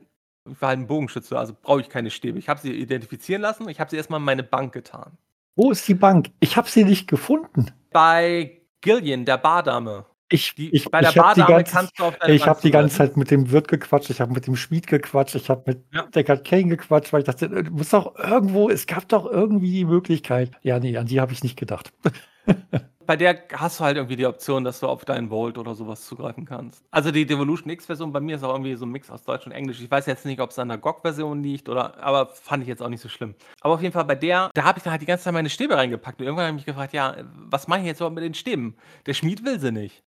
ich war halt ein Bogenschütze, also brauche ich keine Stäbe. Ich habe sie identifizieren lassen, ich habe sie erstmal in meine Bank getan. Wo ist die Bank? Ich habe sie nicht gefunden. Bei Gillian, der Bardame. Ich, die, ich, bei der ich Bardame kannst du auf deine Ich habe die ganze Zeit mit dem Wirt gequatscht, ich habe mit dem Schmied gequatscht, ich habe mit ja. Deckard Kane gequatscht, weil ich dachte, du musst doch irgendwo, es gab doch irgendwie die Möglichkeit. Ja, nee, an die habe ich nicht gedacht. bei der hast du halt irgendwie die Option, dass du auf deinen Volt oder sowas zugreifen kannst. Also die Devolution X-Version bei mir ist auch irgendwie so ein Mix aus Deutsch und Englisch. Ich weiß jetzt nicht, ob es an der GOG-Version liegt oder, aber fand ich jetzt auch nicht so schlimm. Aber auf jeden Fall bei der, da habe ich dann halt die ganze Zeit meine Stäbe reingepackt und irgendwann habe ich mich gefragt, ja, was mache ich jetzt überhaupt mit den Stäben? Der Schmied will sie nicht.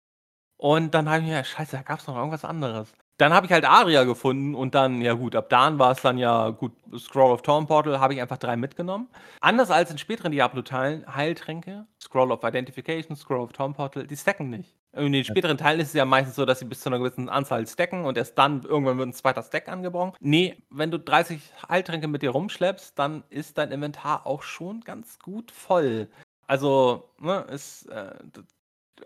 Und dann habe ich mir, scheiße, da gab es noch irgendwas anderes. Dann habe ich halt Aria gefunden und dann, ja gut, ab dann war es dann ja gut, Scroll of Torn Portal habe ich einfach drei mitgenommen. Anders als in späteren Diablo-Teilen, Heiltränke, Scroll of Identification, Scroll of Torn Portal, die stacken nicht. In den späteren Teilen ist es ja meistens so, dass sie bis zu einer gewissen Anzahl stacken und erst dann irgendwann wird ein zweiter Stack angebrochen. Nee, wenn du 30 Heiltränke mit dir rumschleppst, dann ist dein Inventar auch schon ganz gut voll. Also, ne, ist, äh,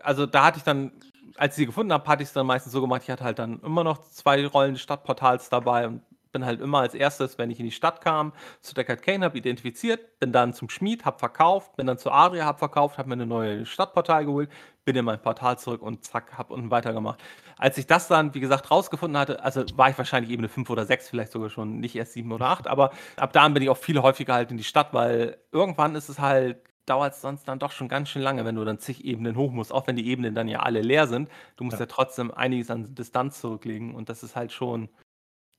also da hatte ich dann als ich sie gefunden habe, hatte ich es dann meistens so gemacht, ich hatte halt dann immer noch zwei Rollen des Stadtportals dabei und bin halt immer als erstes, wenn ich in die Stadt kam, zu Deckard Kane, habe identifiziert, bin dann zum Schmied, habe verkauft, bin dann zu Adria, habe verkauft, habe mir eine neue Stadtportal geholt, bin in mein Portal zurück und zack, habe unten weitergemacht. Als ich das dann, wie gesagt, rausgefunden hatte, also war ich wahrscheinlich Ebene 5 oder 6, vielleicht sogar schon nicht erst 7 oder 8, aber ab da bin ich auch viel häufiger halt in die Stadt, weil irgendwann ist es halt dauert es sonst dann doch schon ganz schön lange, wenn du dann zig Ebenen hoch musst, auch wenn die Ebenen dann ja alle leer sind. Du musst ja, ja trotzdem einiges an Distanz zurücklegen und das ist halt schon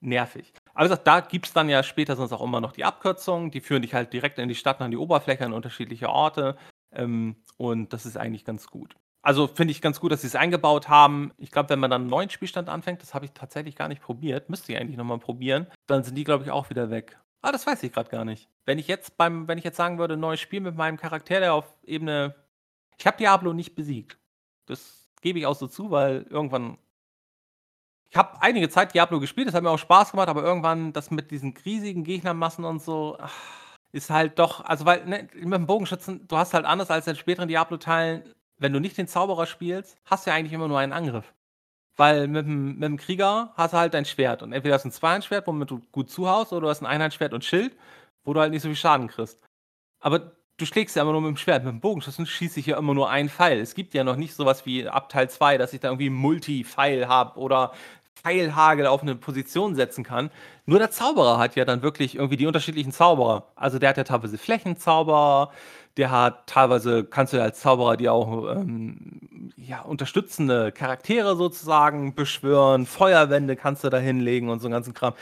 nervig. Aber wie gesagt, da gibt es dann ja später sonst auch immer noch die Abkürzungen, die führen dich halt direkt in die Stadt, an die Oberfläche, an unterschiedliche Orte. Ähm, und das ist eigentlich ganz gut. Also finde ich ganz gut, dass sie es eingebaut haben. Ich glaube, wenn man dann einen neuen Spielstand anfängt, das habe ich tatsächlich gar nicht probiert, müsste ich eigentlich nochmal probieren, dann sind die, glaube ich, auch wieder weg. Ah, das weiß ich gerade gar nicht. Wenn ich jetzt beim, wenn ich jetzt sagen würde, neues Spiel mit meinem Charakter, der auf Ebene. Ich habe Diablo nicht besiegt. Das gebe ich auch so zu, weil irgendwann ich habe einige Zeit Diablo gespielt, das hat mir auch Spaß gemacht, aber irgendwann das mit diesen riesigen Gegnermassen und so ist halt doch, also weil ne, mit dem Bogenschützen, du hast halt anders als in späteren Diablo-Teilen, wenn du nicht den Zauberer spielst, hast du ja eigentlich immer nur einen Angriff. Weil mit dem, mit dem Krieger hast du halt dein Schwert und entweder hast du ein Zweihandschwert, womit du gut zuhaust, oder du hast ein Einhandschwert und Schild, wo du halt nicht so viel Schaden kriegst. Aber du schlägst ja immer nur mit dem Schwert. Mit dem Bogenschützen schieße ich ja immer nur einen Pfeil. Es gibt ja noch nicht sowas wie ab Teil 2, dass ich da irgendwie Multi-Pfeil habe oder Pfeilhagel auf eine Position setzen kann. Nur der Zauberer hat ja dann wirklich irgendwie die unterschiedlichen Zauberer. Also der hat ja teilweise Flächenzauber, der hat teilweise, kannst du ja als Zauberer die auch ähm, ja, unterstützende Charaktere sozusagen beschwören, Feuerwände kannst du da hinlegen und so einen ganzen Kram.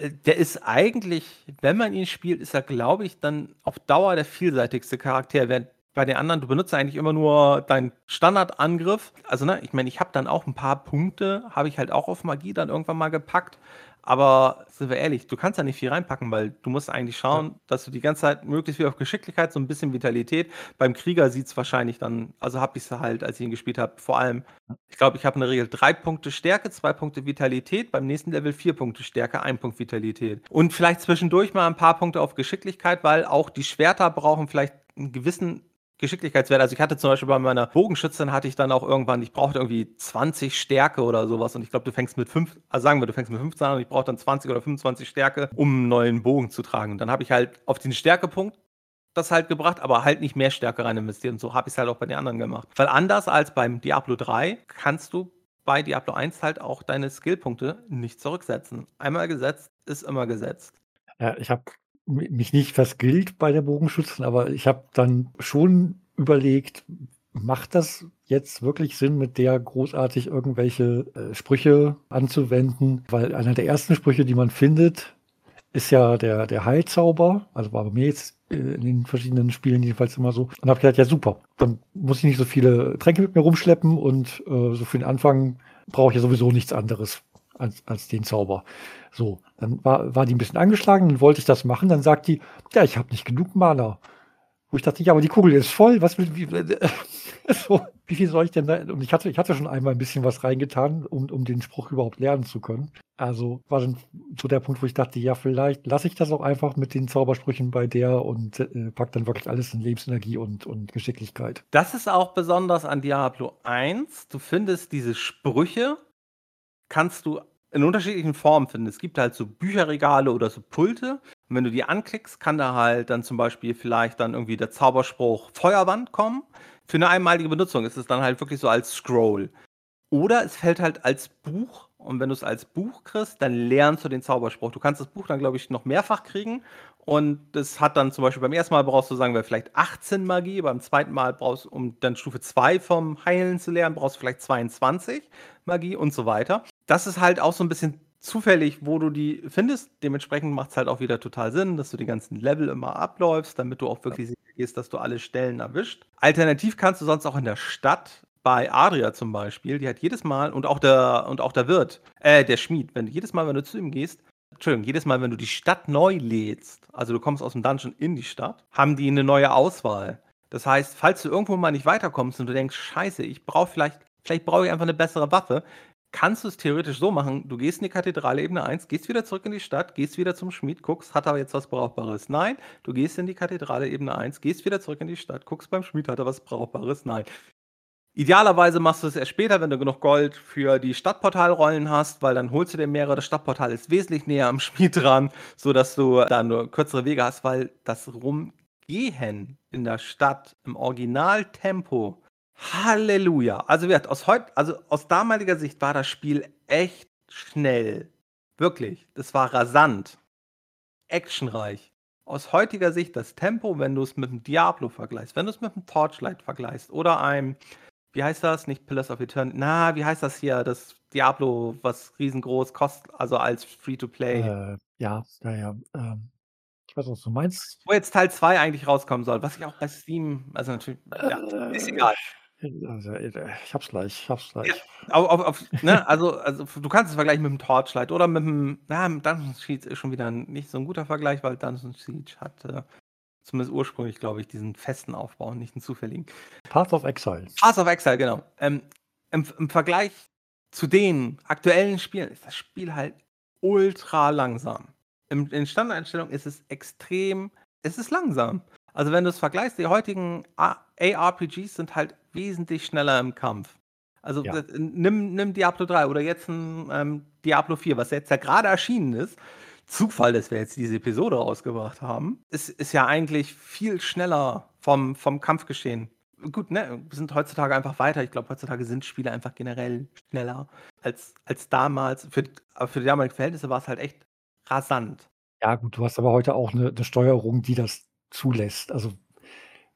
Äh, der ist eigentlich, wenn man ihn spielt, ist er, glaube ich, dann auf Dauer der vielseitigste Charakter. Während bei den anderen, du benutzt eigentlich immer nur deinen Standardangriff. Also, ne, ich meine, ich habe dann auch ein paar Punkte, habe ich halt auch auf Magie dann irgendwann mal gepackt. Aber sind wir ehrlich, du kannst da nicht viel reinpacken, weil du musst eigentlich schauen, ja. dass du die ganze Zeit möglichst viel auf Geschicklichkeit, so ein bisschen Vitalität. Beim Krieger sieht es wahrscheinlich dann, also habe ich es halt, als ich ihn gespielt habe, vor allem, ich glaube, ich habe in der Regel drei Punkte Stärke, zwei Punkte Vitalität, beim nächsten Level vier Punkte Stärke, ein Punkt Vitalität. Und vielleicht zwischendurch mal ein paar Punkte auf Geschicklichkeit, weil auch die Schwerter brauchen vielleicht einen gewissen Geschicklichkeitswert. Also ich hatte zum Beispiel bei meiner Bogenschützin hatte ich dann auch irgendwann, ich brauchte irgendwie 20 Stärke oder sowas und ich glaube, du fängst mit 5, also sagen wir, du fängst mit 15 an und ich brauche dann 20 oder 25 Stärke, um einen neuen Bogen zu tragen. Und dann habe ich halt auf den Stärkepunkt das halt gebracht, aber halt nicht mehr Stärke rein investiert. Und so habe ich es halt auch bei den anderen gemacht. Weil anders als beim Diablo 3 kannst du bei Diablo 1 halt auch deine Skillpunkte nicht zurücksetzen. Einmal gesetzt ist immer gesetzt. Ja, ich habe mich nicht verskillt bei der Bogenschützen, aber ich habe dann schon überlegt, macht das jetzt wirklich Sinn, mit der großartig irgendwelche äh, Sprüche anzuwenden? Weil einer der ersten Sprüche, die man findet, ist ja der, der Heilzauber. Also war bei mir jetzt äh, in den verschiedenen Spielen jedenfalls immer so. Und habe gedacht, ja super, dann muss ich nicht so viele Tränke mit mir rumschleppen und äh, so für den Anfang brauche ich ja sowieso nichts anderes als, als den Zauber. So, dann war, war die ein bisschen angeschlagen, dann wollte ich das machen, dann sagt die, ja, ich habe nicht genug Mana. Wo ich dachte, ja, aber die Kugel ist voll, was will, wie, so, wie viel soll ich denn da? Und ich hatte, ich hatte schon einmal ein bisschen was reingetan, um, um den Spruch überhaupt lernen zu können. Also war dann so der Punkt, wo ich dachte, ja, vielleicht lasse ich das auch einfach mit den Zaubersprüchen bei der und äh, pack dann wirklich alles in Lebensenergie und, und Geschicklichkeit. Das ist auch besonders an Diablo 1. Du findest diese Sprüche, kannst du in unterschiedlichen Formen finden. Es gibt halt so Bücherregale oder so Pulte. Und wenn du die anklickst, kann da halt dann zum Beispiel vielleicht dann irgendwie der Zauberspruch Feuerwand kommen. Für eine einmalige Benutzung ist es dann halt wirklich so als Scroll. Oder es fällt halt als Buch. Und wenn du es als Buch kriegst, dann lernst du den Zauberspruch. Du kannst das Buch dann, glaube ich, noch mehrfach kriegen. Und das hat dann zum Beispiel beim ersten Mal brauchst du sagen wir vielleicht 18 Magie, beim zweiten Mal brauchst du, um dann Stufe 2 vom Heilen zu lernen, brauchst du vielleicht 22 Magie und so weiter. Das ist halt auch so ein bisschen zufällig, wo du die findest. Dementsprechend macht es halt auch wieder total Sinn, dass du die ganzen Level immer abläufst, damit du auch wirklich sicher gehst, dass du alle Stellen erwischt. Alternativ kannst du sonst auch in der Stadt bei Adria zum Beispiel, die hat jedes Mal und auch der und auch der Wirt, äh, der Schmied, wenn du jedes Mal, wenn du zu ihm gehst, Entschuldigung, jedes Mal, wenn du die Stadt neu lädst, also du kommst aus dem Dungeon in die Stadt, haben die eine neue Auswahl. Das heißt, falls du irgendwo mal nicht weiterkommst und du denkst, scheiße, ich brauche vielleicht, vielleicht brauche ich einfach eine bessere Waffe, kannst du es theoretisch so machen, du gehst in die Kathedrale Ebene 1, gehst wieder zurück in die Stadt, gehst wieder zum Schmied, guckst, hat er jetzt was Brauchbares? Nein. Du gehst in die Kathedrale Ebene 1, gehst wieder zurück in die Stadt, guckst beim Schmied, hat er was Brauchbares? Nein. Idealerweise machst du es erst später, wenn du genug Gold für die Stadtportalrollen hast, weil dann holst du dir mehrere. Das Stadtportal ist wesentlich näher am Spiel dran, sodass du da nur kürzere Wege hast, weil das Rumgehen in der Stadt im Originaltempo, Halleluja. Also, aus, heut, also aus damaliger Sicht war das Spiel echt schnell. Wirklich. Das war rasant. Actionreich. Aus heutiger Sicht das Tempo, wenn du es mit dem Diablo vergleichst, wenn du es mit dem Torchlight vergleichst oder einem wie heißt das? Nicht Pillars of Eternity. Na, wie heißt das hier? Das Diablo, was riesengroß kostet, also als Free-to-Play. Äh, ja, ja, ja. Ähm, ich weiß, was du meinst. Wo jetzt Teil 2 eigentlich rauskommen soll, was ich auch bei Steam, also natürlich, ja, ist Äh, egal. also, äh, ich hab's gleich, ich hab's Ja, gleich. auf, auf, auf, ne? also, also du kannst es vergleichen mit dem Torchlight oder mit dem, na, Dungeon Siege ist schon wieder nicht so ein guter Vergleich, weil Dungeon Siege hat äh, Zumindest ursprünglich, glaube ich, diesen festen Aufbau und nicht einen zufälligen. Path of Exile. Path of Exile, genau. Ähm, im, Im Vergleich zu den aktuellen Spielen ist das Spiel halt ultra langsam. Im, in Standardeinstellungen ist es extrem, es ist langsam. Also wenn du es vergleichst, die heutigen ARPGs sind halt wesentlich schneller im Kampf. Also Ja. nimm, nimm Diablo 3 oder jetzt ein ähm, Diablo 4, was jetzt ja gerade erschienen ist. Zufall, dass wir jetzt diese Episode rausgebracht haben. Es ist ja eigentlich viel schneller vom, vom Kampfgeschehen. Gut, ne, wir sind heutzutage einfach weiter. Ich glaube, heutzutage sind Spiele einfach generell schneller als, als damals. Für, aber für die damaligen Verhältnisse war es halt echt rasant. Ja, gut, du hast aber heute auch eine, eine Steuerung, die das zulässt. Also,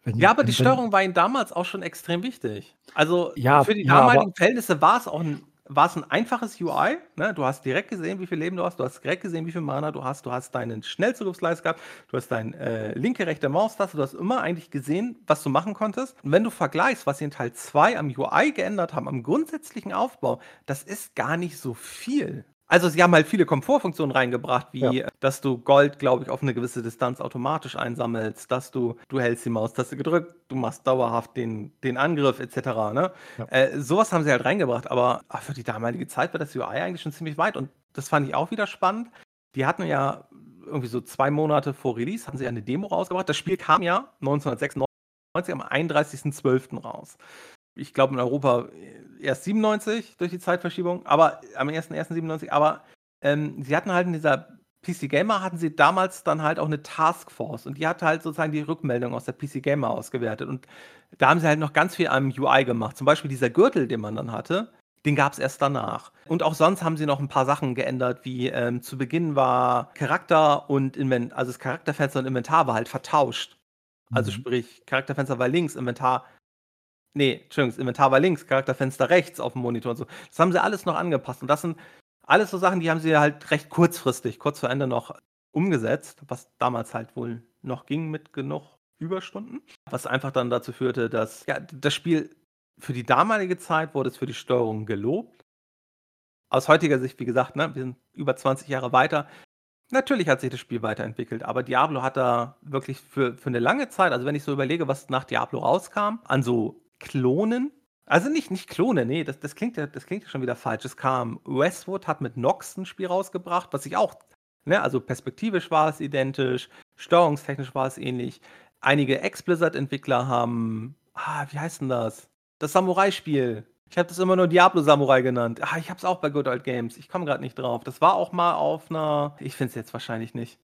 wenn, Ja, aber wenn, die Steuerung war ihnen damals auch schon extrem wichtig. Also Ja, für die ja, damaligen Verhältnisse war es auch ein, war es ein einfaches UI. Ne? Du hast direkt gesehen, wie viel Leben du hast, du hast direkt gesehen, wie viel Mana du hast, du hast deinen Schnellzugriffsleist gehabt, du hast deine äh, linke, rechte Maustaste, du hast immer eigentlich gesehen, was du machen konntest. Und wenn du vergleichst, was sie in Teil 2 am UI geändert haben, am grundsätzlichen Aufbau, das ist gar nicht so viel. Also sie haben halt viele Komfortfunktionen reingebracht, wie Ja. äh, dass du Gold, glaube ich, auf eine gewisse Distanz automatisch einsammelst, dass du, du hältst die Maustaste gedrückt, du machst dauerhaft den, den Angriff etc. Ne? Ja. Äh, sowas haben sie halt reingebracht, aber ach, für die damalige Zeit war das UI eigentlich schon ziemlich weit und das fand ich auch wieder spannend. Die hatten ja irgendwie so zwei Monate vor Release, hatten sie ja eine Demo rausgebracht. Das Spiel kam ja 1996 am 31.12. raus. Ich glaube in Europa erst 97 durch die Zeitverschiebung, aber am 1.1.97, aber ähm, sie hatten halt in dieser PC Gamer hatten sie damals dann halt auch eine Taskforce und die hat halt sozusagen die Rückmeldung aus der PC Gamer ausgewertet und da haben sie halt noch ganz viel am UI gemacht. Zum Beispiel dieser Gürtel, den man dann hatte, den gab es erst danach. Und auch sonst haben sie noch ein paar Sachen geändert, wie ähm, zu Beginn war Charakter und Inventar, also das Charakterfenster und Inventar war halt vertauscht. Also Mhm. sprich, Charakterfenster war links, Inventar. Nee, Entschuldigung, das Inventar war links, Charakterfenster rechts auf dem Monitor und so. Das haben sie alles noch angepasst. Und das sind alles so Sachen, die haben sie halt recht kurzfristig, kurz vor Ende noch umgesetzt, was damals halt wohl noch ging mit genug Überstunden. Was einfach dann dazu führte, dass ja, das Spiel für die damalige Zeit wurde es für die Steuerung gelobt. Aus heutiger Sicht, wie gesagt, ne, wir sind über 20 Jahre weiter. Natürlich hat sich das Spiel weiterentwickelt, aber Diablo hat da wirklich für, für eine lange Zeit, also wenn ich so überlege, was nach Diablo rauskam, an so Klonen, also nicht, nicht Klone, nee, das, das, klingt ja, das klingt ja schon wieder falsch. Es kam, Westwood hat mit Nox ein Spiel rausgebracht, was ich auch, ne, also perspektivisch war es identisch, steuerungstechnisch war es ähnlich. Einige Ex-Blizzard-Entwickler haben, ah, wie heißt denn das? Das Samurai-Spiel. Ich habe das immer nur Diablo Samurai genannt. Ah, ich habe es auch bei Good Old Games. Ich komme gerade nicht drauf. Das war auch mal auf einer. Ich finde es jetzt wahrscheinlich nicht.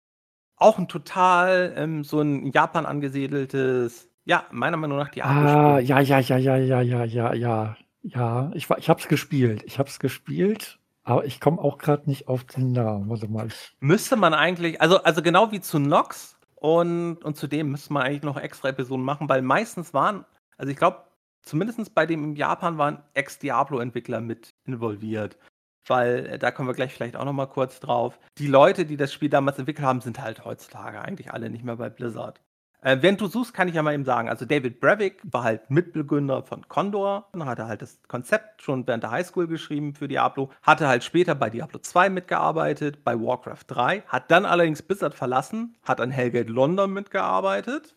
Auch ein total ähm, so ein in Japan angesiedeltes. Ja, meiner Meinung nach Ah, Diablo-Spiel. ja, ja, ja, ja, ja, ja, ja, ja. Ja, ich, war- ich hab's gespielt. Ich hab's gespielt, aber ich komme auch gerade nicht auf den Namen. Warte mal. Ich, Müsste man eigentlich, also, also genau wie zu Nox und, und zu dem müsste man eigentlich noch extra Episoden machen, weil meistens waren, also ich glaube, zumindest bei dem in Japan waren Ex-Diablo-Entwickler mit involviert. Weil äh, da kommen wir gleich vielleicht auch noch mal kurz drauf. Die Leute, die das Spiel damals entwickelt haben, sind halt heutzutage eigentlich alle nicht mehr bei Blizzard. Äh, während du suchst, kann ich ja mal eben sagen, also David Brevik war halt Mitbegründer von Condor, dann hat er halt das Konzept schon während der Highschool geschrieben für Diablo, hatte halt später bei Diablo 2 mitgearbeitet, bei Warcraft 3, hat dann allerdings Blizzard verlassen, hat an Hellgate London mitgearbeitet,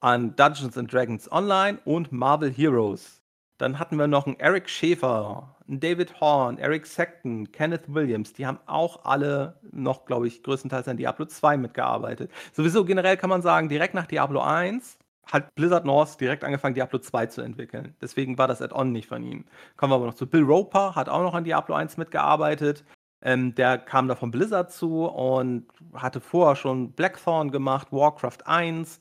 an Dungeons and Dragons Online und Marvel Heroes. Dann hatten wir noch einen Eric Schäfer, einen David Horn, Eric Sexton, Kenneth Williams. Die haben auch alle noch, glaube ich, größtenteils an Diablo 2 mitgearbeitet. Sowieso generell kann man sagen, direkt nach Diablo 1 hat Blizzard North direkt angefangen, Diablo 2 zu entwickeln. Deswegen war das Add-on nicht von ihnen. Kommen wir aber noch zu Bill Roper, hat auch noch an Diablo 1 mitgearbeitet. Ähm, der kam da von Blizzard zu und hatte vorher schon Blackthorn gemacht, Warcraft 1.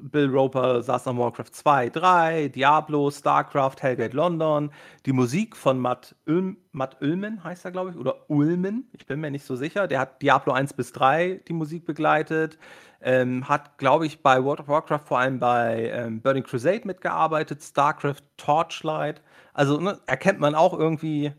Bill Roper saß an Warcraft 2, 3, Diablo, StarCraft, Hellgate London. Die Musik von Matt, Ulm, Matt Ullman heißt er, glaube ich, oder Ulmen, ich bin mir nicht so sicher. Der hat Diablo 1 bis 3 die Musik begleitet. Ähm, hat, glaube ich, bei World of Warcraft vor allem bei ähm, Burning Crusade mitgearbeitet, StarCraft, Torchlight. Also ne, erkennt man auch irgendwie.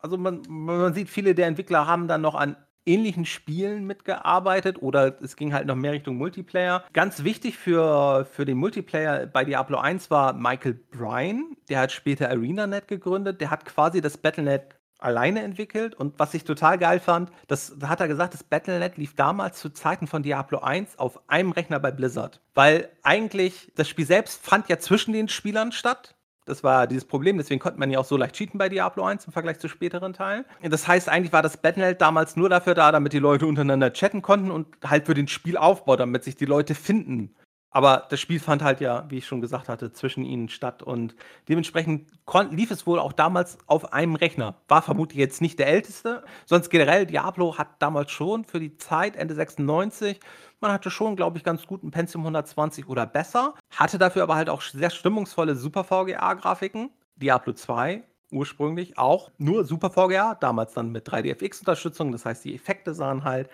Also man, man sieht, viele der Entwickler haben dann noch an ähnlichen Spielen mitgearbeitet oder es ging halt noch mehr Richtung Multiplayer. Ganz wichtig für, für den Multiplayer bei Diablo 1 war Michael Bryan. Der hat später ArenaNet gegründet. Der hat quasi das Battlenet alleine entwickelt. Und was ich total geil fand, das da hat er gesagt, das Battlenet lief damals zu Zeiten von Diablo 1 auf einem Rechner bei Blizzard. Weil eigentlich das Spiel selbst fand ja zwischen den Spielern statt. Das war dieses Problem, deswegen konnte man ja auch so leicht cheaten bei Diablo 1 im Vergleich zu späteren Teilen. Das heißt, eigentlich war das Battlenet damals nur dafür da, damit die Leute untereinander chatten konnten und halt für den Spielaufbau, damit sich die Leute finden. Aber das Spiel fand halt ja, wie ich schon gesagt hatte, zwischen ihnen statt und dementsprechend lief es wohl auch damals auf einem Rechner. War vermutlich jetzt nicht der älteste, sonst generell Diablo hat damals schon für die Zeit Ende 96 man hatte schon, glaube ich, ganz guten Pentium 120 oder besser, hatte dafür aber halt auch sehr stimmungsvolle Super VGA-Grafiken. Diablo 2 ursprünglich auch nur Super VGA, damals dann mit 3DFX-Unterstützung, das heißt, die Effekte sahen halt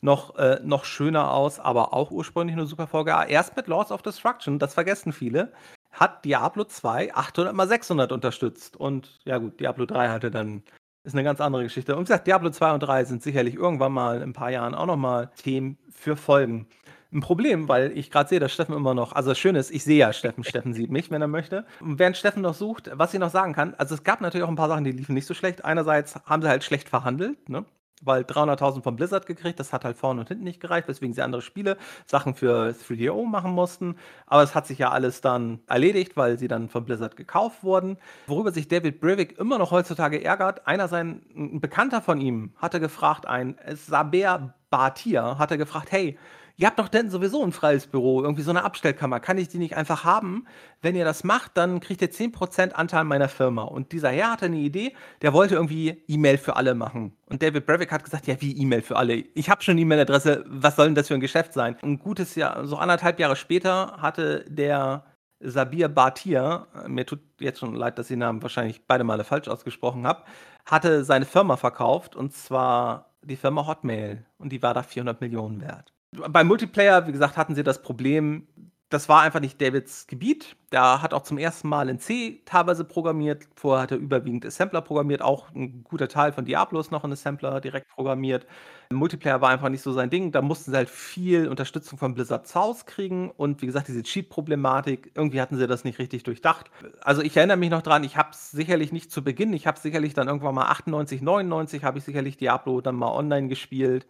noch, äh, noch schöner aus, aber auch ursprünglich nur Super VGA. Erst mit Lords of Destruction, das vergessen viele, hat Diablo 2 800 mal 600 unterstützt. Und ja gut, Diablo 3 hatte dann, ist eine ganz andere Geschichte. Und wie gesagt, Diablo 2 und 3 sind sicherlich irgendwann mal in ein paar Jahren auch nochmal Themen für Folgen. Ein Problem, weil ich gerade sehe, dass Steffen immer noch, also das Schöne ist, ich sehe ja Steffen, Steffen sieht mich, wenn er möchte. Und während Steffen noch sucht, was ich noch sagen kann, also es gab natürlich auch ein paar Sachen, die liefen nicht so schlecht. Einerseits haben sie halt schlecht verhandelt, ne? Weil 300.000 von Blizzard gekriegt, das hat halt vorne und hinten nicht gereicht, weswegen sie andere Spiele, Sachen für 3DO machen mussten. Aber es hat sich ja alles dann erledigt, weil sie dann von Blizzard gekauft wurden. Worüber sich David Brevik immer noch heutzutage ärgert, einer sein, ein Bekannter von ihm hatte gefragt, ein Saber Batir hatte gefragt, hey, ihr habt doch denn sowieso ein freies Büro, irgendwie so eine Abstellkammer. Kann ich die nicht einfach haben? Wenn ihr das macht, dann kriegt ihr 10% Anteil meiner Firma. Und dieser Herr hatte eine Idee, der wollte irgendwie E-Mail für alle machen. Und David Brevik hat gesagt, ja, wie E-Mail für alle? Ich habe schon eine E-Mail-Adresse, was soll denn das für ein Geschäft sein? Ein gutes Jahr, so anderthalb Jahre später hatte der Sabir Batir, mir tut jetzt schon leid, dass ich den Namen wahrscheinlich beide Male falsch ausgesprochen habe, hatte seine Firma verkauft und zwar die Firma Hotmail und die war da 400 Millionen wert. Beim Multiplayer, wie gesagt, hatten sie das Problem, das war einfach nicht Davids Gebiet. Der hat auch zum ersten Mal in C teilweise programmiert. Vorher hat er überwiegend Assembler programmiert. Auch ein guter Teil von Diablo ist noch in Assembler direkt programmiert. Multiplayer war einfach nicht so sein Ding. Da mussten sie halt viel Unterstützung von Blizzard South kriegen. Und wie gesagt, diese Cheat-Problematik, irgendwie hatten sie das nicht richtig durchdacht. Also ich erinnere mich noch dran, ich habe es sicherlich nicht zu Beginn. Ich habe sicherlich dann irgendwann mal 98, 99 habe ich sicherlich Diablo dann mal online gespielt.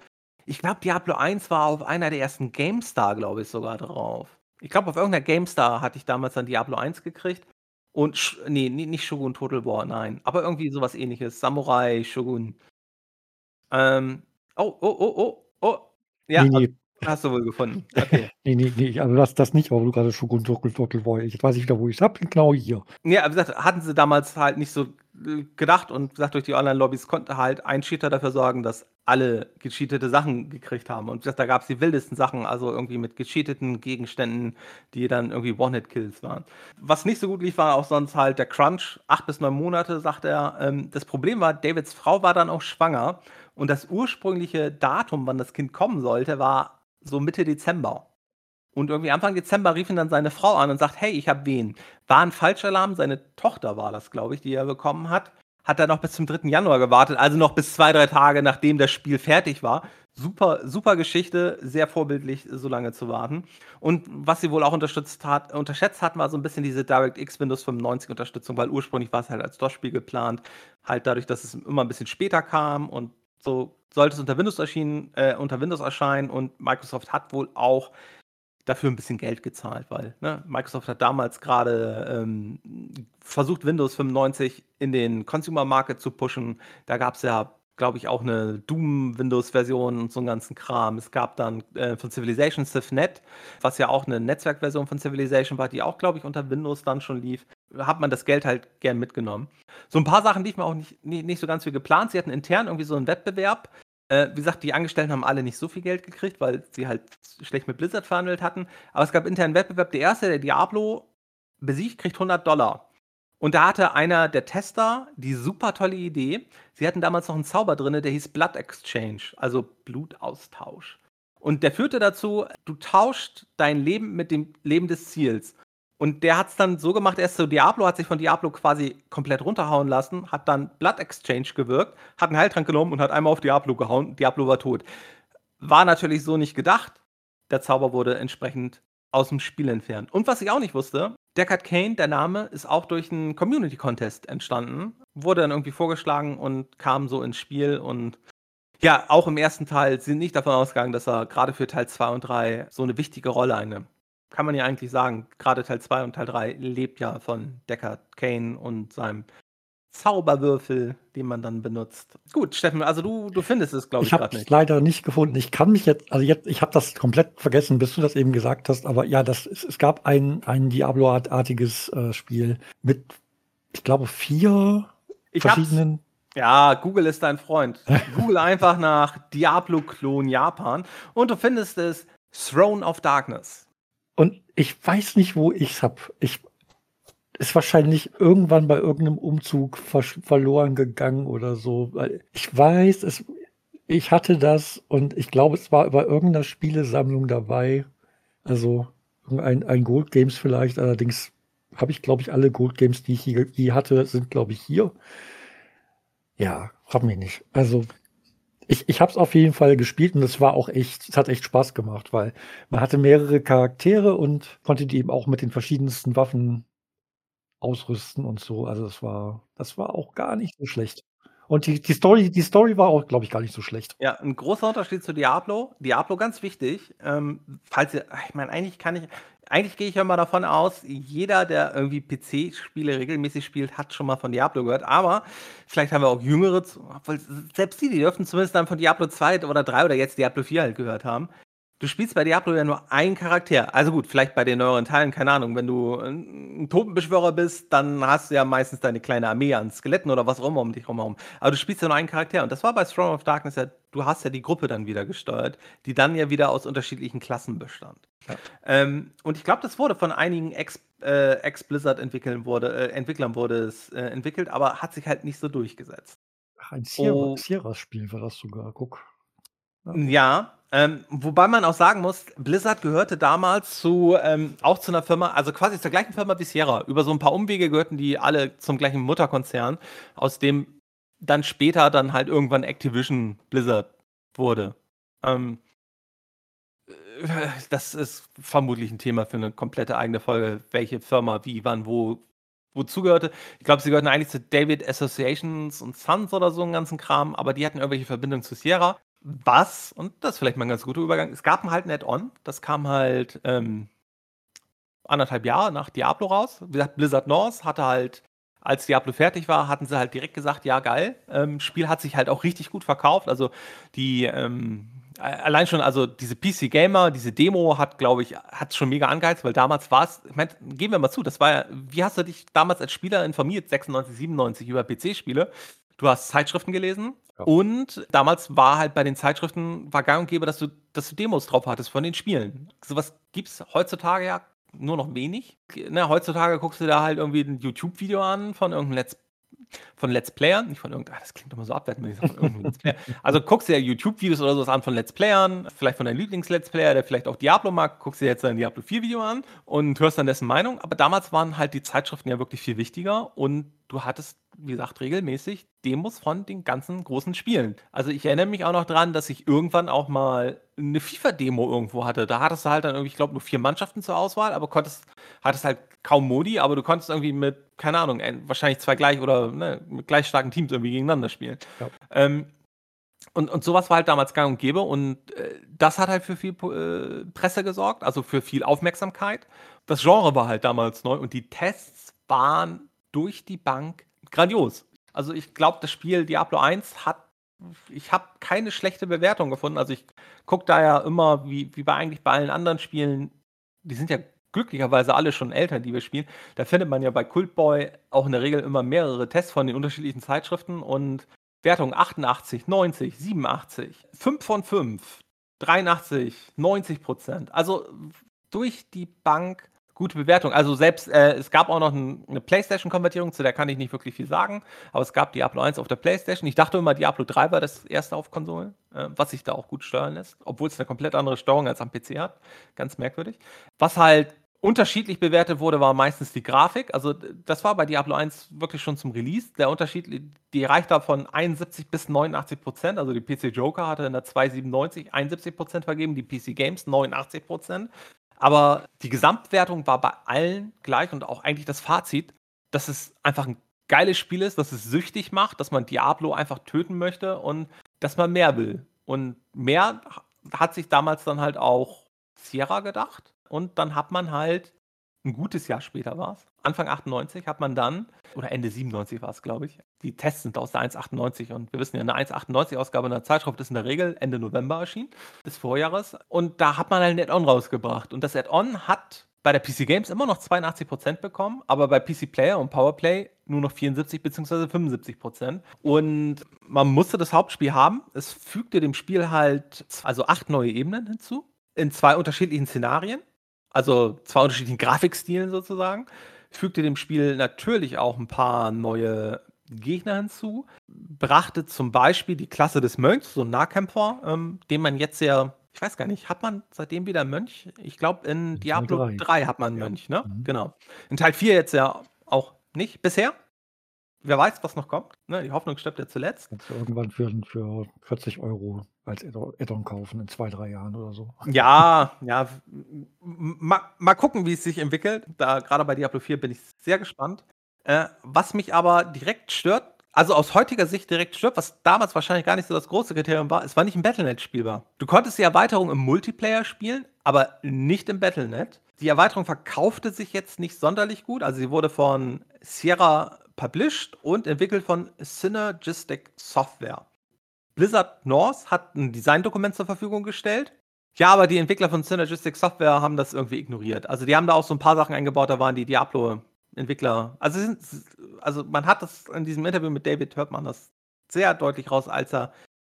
Ich glaube, Diablo 1 war auf einer der ersten GameStar, glaube ich, sogar drauf. Ich glaube, auf irgendeiner GameStar hatte ich damals dann Diablo 1 gekriegt. Und, nee, nicht Shogun Total War, nein. Aber irgendwie sowas ähnliches. Samurai, Shogun. Ähm, oh, oh, oh, oh, oh. Ja, Nee, nee. hast du wohl gefunden. Okay. Nee, nee, nee, also das, das nicht, aber du gerade Shogun Total War. Jetzt weiß ich wieder, wo ich es habe. Genau hier. Ja, aber wie gesagt, hatten sie damals halt nicht so gedacht und gesagt, durch die Online-Lobbys konnte halt ein Cheater dafür sorgen, dass alle gecheatete Sachen gekriegt haben. Und da gab es die wildesten Sachen, also irgendwie mit gecheateten Gegenständen, die dann irgendwie One-Hit-Kills waren. Was nicht so gut lief, war auch sonst halt der Crunch. Acht bis neun Monate, sagt er. Ähm, das Problem war, Davids Frau war dann auch schwanger und das ursprüngliche Datum, wann das Kind kommen sollte, war so Mitte Dezember. Und irgendwie Anfang Dezember rief ihn dann seine Frau an und sagt, hey, ich habe wen. War ein Falschalarm, seine Tochter war das, glaube ich, die er bekommen hat. Hat er noch bis zum 3. Januar gewartet, also noch bis zwei, drei Tage, nachdem das Spiel fertig war. Super, super Geschichte, sehr vorbildlich, so lange zu warten. Und was sie wohl auch unterstützt hat, unterschätzt hat, war so ein bisschen diese DirectX Windows 95 Unterstützung, weil ursprünglich war es halt als DOS-Spiel geplant. Halt dadurch, dass es immer ein bisschen später kam und so sollte es unter Windows erschienen, äh, unter Windows erscheinen und Microsoft hat wohl auch dafür ein bisschen Geld gezahlt, weil ne, Microsoft hat damals gerade ähm, versucht, Windows 95 in den Consumer Market zu pushen. Da gab es ja glaube ich, auch eine Doom-Windows-Version und so einen ganzen Kram. Es gab dann äh, von Civilization CivNet, was ja auch eine Netzwerkversion von Civilization war, die auch, glaube ich, unter Windows dann schon lief. Hat man das Geld halt gern mitgenommen. So ein paar Sachen liefen auch nicht, nicht, nicht so ganz wie geplant. Sie hatten intern irgendwie so einen Wettbewerb. Äh, wie gesagt, die Angestellten haben alle nicht so viel Geld gekriegt, weil sie halt schlecht mit Blizzard verhandelt hatten. Aber es gab intern einen Wettbewerb. Der erste, der Diablo besiegt, kriegt 100 Dollar. Und da hatte einer der Tester die super tolle Idee. Sie hatten damals noch einen Zauber drin, der hieß Blood Exchange, also Blutaustausch. Und der führte dazu, du tauscht dein Leben mit dem Leben des Ziels. Und der hat es dann so gemacht, erst so Diablo hat sich von Diablo quasi komplett runterhauen lassen, hat dann Blood Exchange gewirkt, hat einen Heiltrank genommen und hat einmal auf Diablo gehauen. Diablo war tot. War natürlich so nicht gedacht. Der Zauber wurde entsprechend aus dem Spiel entfernt. Und was ich auch nicht wusste, Deckard Kane, der Name, ist auch durch einen Community Contest entstanden. Wurde dann irgendwie vorgeschlagen und kam so ins Spiel. Und ja, auch im ersten Teil sind nicht davon ausgegangen, dass er gerade für Teil 2 und 3 so eine wichtige Rolle einnimmt. Kann man ja eigentlich sagen, gerade Teil 2 und Teil 3 lebt ja von Deckard Kane und seinem Zauberwürfel, den man dann benutzt. Gut, Steffen, also du, du findest es, glaube ich, ich gerade nicht. Ich habe es leider nicht gefunden. Ich kann mich jetzt, also jetzt, ich habe das komplett vergessen, bis du das eben gesagt hast, aber ja, das, es, es gab ein, ein Diablo-artiges äh, Spiel mit, ich glaube, vier ich verschiedenen. Hab's. Ja, Google ist dein Freund. Google einfach nach Diablo-Klon Japan und du findest es Throne of Darkness. Und ich weiß nicht, wo ich es habe. Ich ist wahrscheinlich irgendwann bei irgendeinem Umzug verloren gegangen oder so. Ich weiß, es, ich hatte das und ich glaube, es war bei irgendeiner Spielesammlung dabei. Also ein, ein Gold Games vielleicht. Allerdings habe ich, glaube ich, alle Gold Games, die ich hier, die hatte, sind, glaube ich, hier. Ja, hab mich nicht. Also ich, ich habe es auf jeden Fall gespielt und es war auch echt, es hat echt Spaß gemacht, weil man hatte mehrere Charaktere und konnte die eben auch mit den verschiedensten Waffen ausrüsten und so. Also das war das war auch gar nicht so schlecht. Und die die Story die Story war auch, glaube ich, gar nicht so schlecht. Ja, ein großer Unterschied zu Diablo. Diablo ganz wichtig, ähm, falls ihr ich meine, eigentlich kann ich eigentlich gehe ich ja mal davon aus, jeder, der irgendwie PC-Spiele regelmäßig spielt, hat schon mal von Diablo gehört. Aber vielleicht haben wir auch Jüngere, obwohl selbst die, die dürften zumindest dann von Diablo 2 oder 3 oder jetzt Diablo 4 halt gehört haben. Du spielst bei Diablo ja nur einen Charakter. Also gut, vielleicht bei den neueren Teilen, keine Ahnung. Wenn du ein Totenbeschwörer bist, dann hast du ja meistens deine kleine Armee an Skeletten oder was auch immer um dich herum. Aber du spielst ja nur einen Charakter. Und das war bei Throne of Darkness ja, du hast ja die Gruppe dann wieder gesteuert, die dann ja wieder aus unterschiedlichen Klassen bestand. Ja. Ähm, und ich glaube, das wurde von einigen Ex, äh, Ex-Blizzard-Entwicklern wurde, äh, Entwicklern wurde es äh, entwickelt, aber hat sich halt nicht so durchgesetzt. Ach, ein Sierra-Spiel war das sogar. Guck. Ja, ähm, wobei man auch sagen muss, Blizzard gehörte damals zu ähm, auch zu einer Firma, also quasi zur gleichen Firma wie Sierra. Über so ein paar Umwege gehörten die alle zum gleichen Mutterkonzern, aus dem dann später dann halt irgendwann Activision Blizzard wurde. Ähm, äh, das ist vermutlich ein Thema für eine komplette eigene Folge, welche Firma wie, wann, wo, wozu gehörte. Ich glaube, sie gehörten eigentlich zu David Associations und Sons oder so einen ganzen Kram, aber die hatten irgendwelche Verbindungen zu Sierra was, und das ist vielleicht mal ein ganz guter Übergang, es gab halt ein Add-on, das kam halt ähm, anderthalb Jahre nach Diablo raus. Wie gesagt, Blizzard North hatte halt, als Diablo fertig war, hatten sie halt direkt gesagt, ja geil, ähm, Spiel hat sich halt auch richtig gut verkauft. Also die, ähm, allein schon, also diese PC Gamer, diese Demo hat, glaube ich, hat schon mega angeheizt, weil damals war es, ich meine, gehen wir mal zu, das war ja, wie hast du dich damals als Spieler informiert, 96, 97 über PC-Spiele? Du hast Zeitschriften gelesen, und damals war halt bei den Zeitschriften war gang und gäbe, dass du, dass du Demos drauf hattest von den Spielen. Sowas gibt es heutzutage ja nur noch wenig. Ne, heutzutage guckst du da halt irgendwie ein YouTube-Video an von irgendeinem Let's von Let's Playern, nicht von irgendeinem, das klingt immer so abwertend, wenn ich sage, von irgendeinem Let's Player. Also guckst du ja YouTube-Videos oder sowas an von Let's Playern, vielleicht von deinem Lieblings-Let's Player, der vielleicht auch Diablo mag, guckst dir jetzt ein Diablo 4-Video an und hörst dann dessen Meinung. Aber damals waren halt die Zeitschriften ja wirklich viel wichtiger und du hattest wie gesagt, regelmäßig Demos von den ganzen großen Spielen. Also ich erinnere mich auch noch dran, dass ich irgendwann auch mal eine FIFA-Demo irgendwo hatte. Da hattest du halt dann irgendwie, ich glaube, nur vier Mannschaften zur Auswahl, aber konntest, hattest halt kaum Modi, aber du konntest irgendwie mit, keine Ahnung, wahrscheinlich zwei gleich oder ne, mit gleich starken Teams irgendwie gegeneinander spielen. Ja. Ähm, und, und sowas war halt damals gang und gäbe und äh, das hat halt für viel äh, Presse gesorgt, also für viel Aufmerksamkeit. Das Genre war halt damals neu und die Tests waren durch die Bank grandios. Also ich glaube, das Spiel Diablo 1 hat ich habe keine schlechte Bewertung gefunden. Also, ich gucke da ja immer, wie wie bei eigentlich bei allen anderen Spielen die sind ja glücklicherweise alle schon älter, die wir spielen. Da findet man ja bei Cultboy auch in der Regel immer mehrere Tests von den unterschiedlichen Zeitschriften und Wertung 88, 90, 87, 5 von 5, 83, 90% Also durch die Bank gute Bewertung. Also selbst, äh, es gab auch noch ein, eine PlayStation-Konvertierung, zu der kann ich nicht wirklich viel sagen, aber es gab Diablo 1 auf der PlayStation. Ich dachte immer, Diablo 3 war das erste auf Konsolen, äh, was sich da auch gut steuern lässt, obwohl es eine komplett andere Steuerung als am PC hat. Ganz merkwürdig. Was halt unterschiedlich bewertet wurde, war meistens die Grafik. Also das war bei Diablo 1 wirklich schon zum Release. Der Unterschied, die reicht da von 71 bis 89 Prozent. Also die PC Joker hatte in der 297 71 Prozent vergeben, die PC Games 89 Prozent. Aber die Gesamtwertung war bei allen gleich und auch eigentlich das Fazit, dass es einfach ein geiles Spiel ist, dass es süchtig macht, dass man Diablo einfach töten möchte und dass man mehr will. Und mehr hat sich damals dann halt auch Sierra gedacht. Und dann hat man halt ein gutes Jahr später war es, Anfang 98 hat man dann, oder Ende 97 war es, glaube ich, die Tests sind aus der 1,98 und wir wissen ja, eine 1,98-Ausgabe in der Zeitschrift ist in der Regel Ende November erschienen, des Vorjahres. Und da hat man halt ein Add-on rausgebracht. Und das Add-on hat bei der PC Games immer noch 82% bekommen, aber bei PC Player und Powerplay nur noch 74 bzw. 75%. Und man musste das Hauptspiel haben. Es fügte dem Spiel halt also acht neue Ebenen hinzu in zwei unterschiedlichen Szenarien also zwei unterschiedlichen Grafikstilen sozusagen. Fügte dem Spiel natürlich auch ein paar neue Gegner hinzu. Brachte zum Beispiel die Klasse des Mönchs, so ein Nahkämpfer, ähm, den man jetzt ja, ich weiß gar nicht, hat man seitdem wieder einen Mönch? Ich glaube, in Diablo 3. 3 hat man einen ja. Mönch, ne? Mhm. Genau. In Teil 4 jetzt ja auch nicht bisher. Wer weiß, was noch kommt. Ne? Die Hoffnung stirbt ja zuletzt. Kannst du irgendwann für, für 40 Euro als Addon kaufen in zwei, drei Jahren oder so. Ja, ja. Mal, mal gucken, wie es sich entwickelt. Da gerade bei Diablo 4 bin ich sehr gespannt. Äh, was mich aber direkt stört, also aus heutiger Sicht direkt stört, was damals wahrscheinlich gar nicht so das große Kriterium war, es war nicht im Battlenet spielbar. Du konntest die Erweiterung im Multiplayer spielen, aber nicht im Battlenet. Die Erweiterung verkaufte sich jetzt nicht sonderlich gut. Also sie wurde von Sierra published und entwickelt von Synergistic Software. Blizzard North hat ein Designdokument zur Verfügung gestellt. Ja, aber die Entwickler von Synergistic Software haben das irgendwie ignoriert. Also die haben da auch so ein paar Sachen eingebaut, da waren die Diablo-Entwickler. Also, sind, also man hat das in diesem Interview mit David hört man das sehr deutlich raus, als er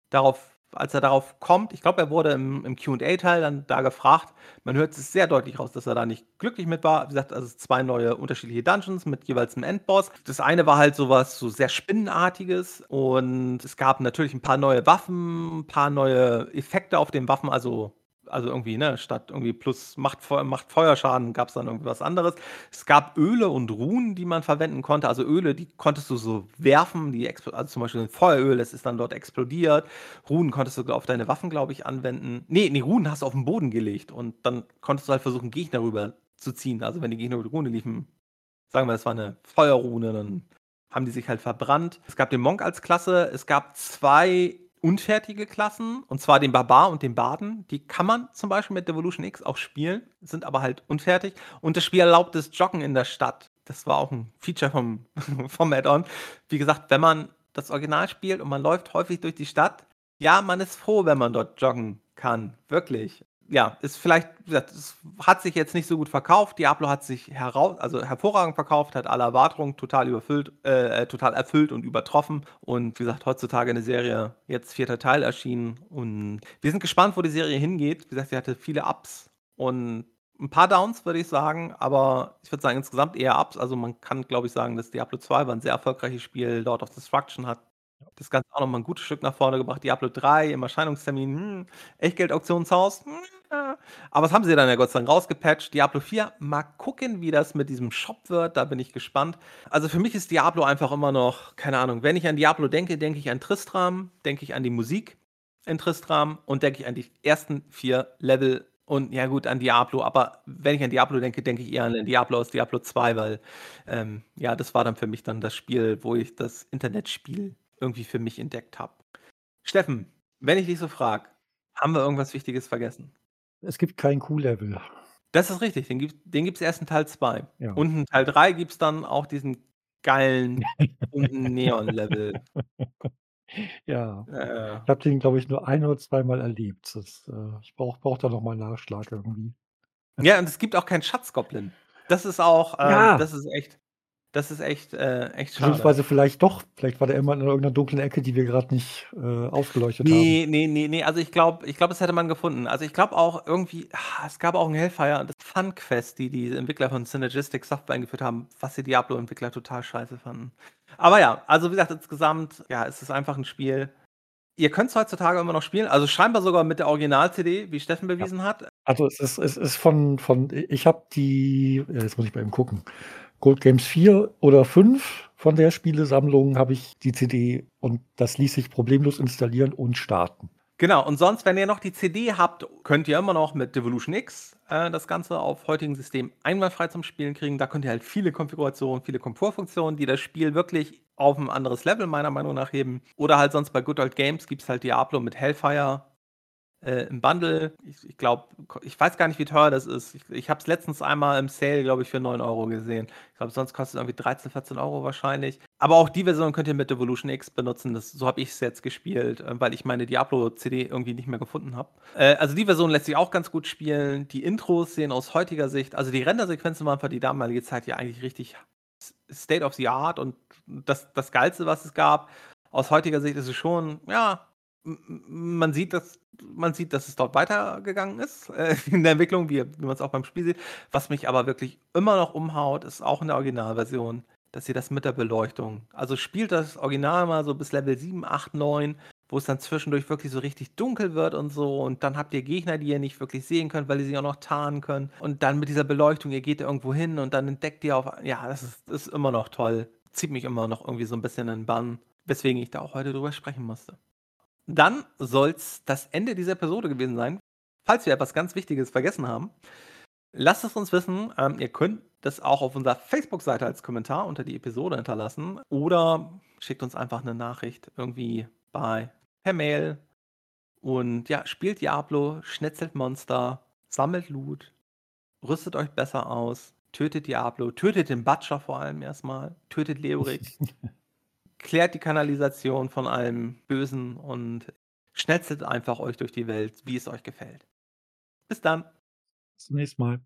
darauf als er darauf kommt, ich glaube, er wurde im, im QA-Teil dann da gefragt. Man hört es sehr deutlich raus, dass er da nicht glücklich mit war. Wie gesagt, also zwei neue unterschiedliche Dungeons mit jeweils einem Endboss. Das eine war halt sowas so sehr Spinnenartiges und es gab natürlich ein paar neue Waffen, ein paar neue Effekte auf den Waffen, also also irgendwie, ne, statt irgendwie plus macht, macht Feuerschaden, gab es dann irgendwie was anderes. Es gab Öle und Runen, die man verwenden konnte. Also Öle, die konntest du so werfen, die also zum Beispiel ein Feueröl, das ist dann dort explodiert. Runen konntest du auf deine Waffen, glaube ich, anwenden. Nee, nee, Runen hast du auf den Boden gelegt und dann konntest du halt versuchen, Gegner rüber zu ziehen. Also wenn die Gegner mit Rune liefen, sagen wir, das war eine Feuerrune, dann haben die sich halt verbrannt. Es gab den Monk als Klasse, es gab zwei unfertige Klassen, und zwar den Barbar und den Baden. Die kann man zum Beispiel mit Devolution X auch spielen, sind aber halt unfertig. Und das Spiel erlaubt das Joggen in der Stadt. Das war auch ein Feature vom, vom Add-on. Wie gesagt, wenn man das Original spielt und man läuft häufig durch die Stadt, ja, man ist froh, wenn man dort joggen kann. Wirklich ja, ist vielleicht, es hat sich jetzt nicht so gut verkauft. Diablo hat sich heraus, also hervorragend verkauft, hat alle Erwartungen total überfüllt, äh, total erfüllt und übertroffen. Und wie gesagt, heutzutage eine Serie, jetzt vierter Teil erschienen. Und wir sind gespannt, wo die Serie hingeht. Wie gesagt, sie hatte viele Ups und ein paar Downs, würde ich sagen, aber ich würde sagen, insgesamt eher Ups. Also man kann, glaube ich, sagen, dass Diablo 2 war ein sehr erfolgreiches Spiel. Lord of Destruction hat das Ganze auch noch mal ein gutes Stück nach vorne gebracht. Diablo 3 im Erscheinungstermin, hm, Echtgeld-Auktionshaus, hm, aber was haben sie dann ja Gott sei Dank rausgepatcht. Diablo 4, mal gucken, wie das mit diesem Shop wird. Da bin ich gespannt. Also für mich ist Diablo einfach immer noch, keine Ahnung, wenn ich an Diablo denke, denke ich an Tristram, denke ich an die Musik in Tristram und denke ich an die ersten vier Level und ja gut, an Diablo. Aber wenn ich an Diablo denke, denke ich eher an Diablo aus Diablo 2, weil ähm, ja, das war dann für mich dann das Spiel, wo ich das Internetspiel irgendwie für mich entdeckt habe. Steffen, wenn ich dich so frage, haben wir irgendwas Wichtiges vergessen? Es gibt kein Q-Level. Das ist richtig, den gibt den gibt's erst in Teil 2. Ja. Und in Teil 3 gibt es dann auch diesen geilen Neon-Level. Ja. Äh. Ich habe den, glaube ich, nur ein oder zweimal erlebt. Das, äh ich brauche brauche da noch mal Nachschlag irgendwie. Ja, und es gibt auch keinen Schatzgoblin. Das ist auch, ähm Ja. das ist echt das ist echt, äh echt schade. Beziehungsweise vielleicht doch. Vielleicht war der immer in irgend 'ner dunklen Ecke, die wir grad nicht, äh, ausgeleuchtet haben. Ne, ne, ne, ne. Also, ich glaube ich glaube, das hätte man gefunden. Also, ich glaube auch irgendwie ah, es gab auch 'n Hellfire das FunQuest, die die Entwickler von Synergistic Software eingeführt haben, was die Diablo-Entwickler total scheiße fanden. Aber ja, also, wie gesagt, insgesamt, ja, es ist einfach 'n Spiel ihr könnt's heutzutage immer noch spielen, also, scheinbar sogar mit der Original-CD, wie Steffen Ja. bewiesen hat. Also, es ist es ist von von ich habe die jetzt muss ich mal eben gucken. Gold Games 4 oder 5 von der Spielesammlung habe ich die CD und das ließ sich problemlos installieren und starten. Genau, und sonst, wenn ihr noch die CD habt, könnt ihr immer noch mit Devolution X, äh, das Ganze auf heutigen Systemen einwandfrei zum Spielen kriegen. Da könnt ihr halt viele Konfigurationen, viele Komfortfunktionen, die das Spiel wirklich auf 'n anderes Level meiner Meinung nach heben. Oder halt sonst bei Good Old Games gibt's halt Diablo mit Hellfire, äh, im Bundle. Ich ich glaube ich weiß gar nicht, wie teuer das ist. Ich ich habe es letztens einmal im Sale, glaube ich, für 9 € gesehen. Ich glaube, sonst kostet's irgendwie 13, 14 € wahrscheinlich. Aber auch die Version könnt ihr mit Devolution X benutzen. Das so habe ich's jetzt gespielt, äh, weil ich meine Diablo-CD irgendwie nicht mehr gefunden habe. Äh, also, die Version lässt sich auch ganz gut spielen. Die Intros sehen aus heutiger Sicht also, die Rendersequenzen waren für die damalige Zeit ja eigentlich richtig State of the Art und das das Geilste, was es gab. Aus heutiger Sicht ist es schon ja, man sieht, dass man sieht, dass es dort weitergegangen ist, äh, in der Entwicklung, wie wie man's auch beim Spiel sieht. Was mich aber wirklich immer noch umhaut, ist auch in der Originalversion, dass ihr das mit der Beleuchtung also, spielt das Original mal so bis Level 7, 8, 9, wo es dann zwischendurch wirklich so richtig dunkel wird und so und dann habt ihr Gegner, die ihr nicht wirklich sehen könnt, weil die sich auch noch tarnen können. Und dann mit dieser Beleuchtung, ihr geht irgendwo hin und dann entdeckt ihr auf ja, das ist ist immer noch toll. Zieht mich immer noch irgendwie so 'n bisschen in 'n Bann, weswegen ich da auch heute drüber sprechen musste. Dann soll's das Ende dieser Episode gewesen sein. Falls wir etwas ganz Wichtiges vergessen haben, lasst es uns wissen. Ähm, ihr könnt das auch auf unserer Facebook-Seite als Kommentar unter die Episode hinterlassen oder schickt uns einfach 'ne Nachricht irgendwie bei per Mail. Und ja, spielt Diablo, schnetzelt Monster, sammelt Loot, rüstet euch besser aus, tötet Diablo, tötet den Butcher vor allem erst mal, tötet Leorik. Klärt die Kanalisation von allem Bösen und schnetzelt einfach euch durch die Welt, wie es euch gefällt. Bis dann. Bis zum nächsten Mal.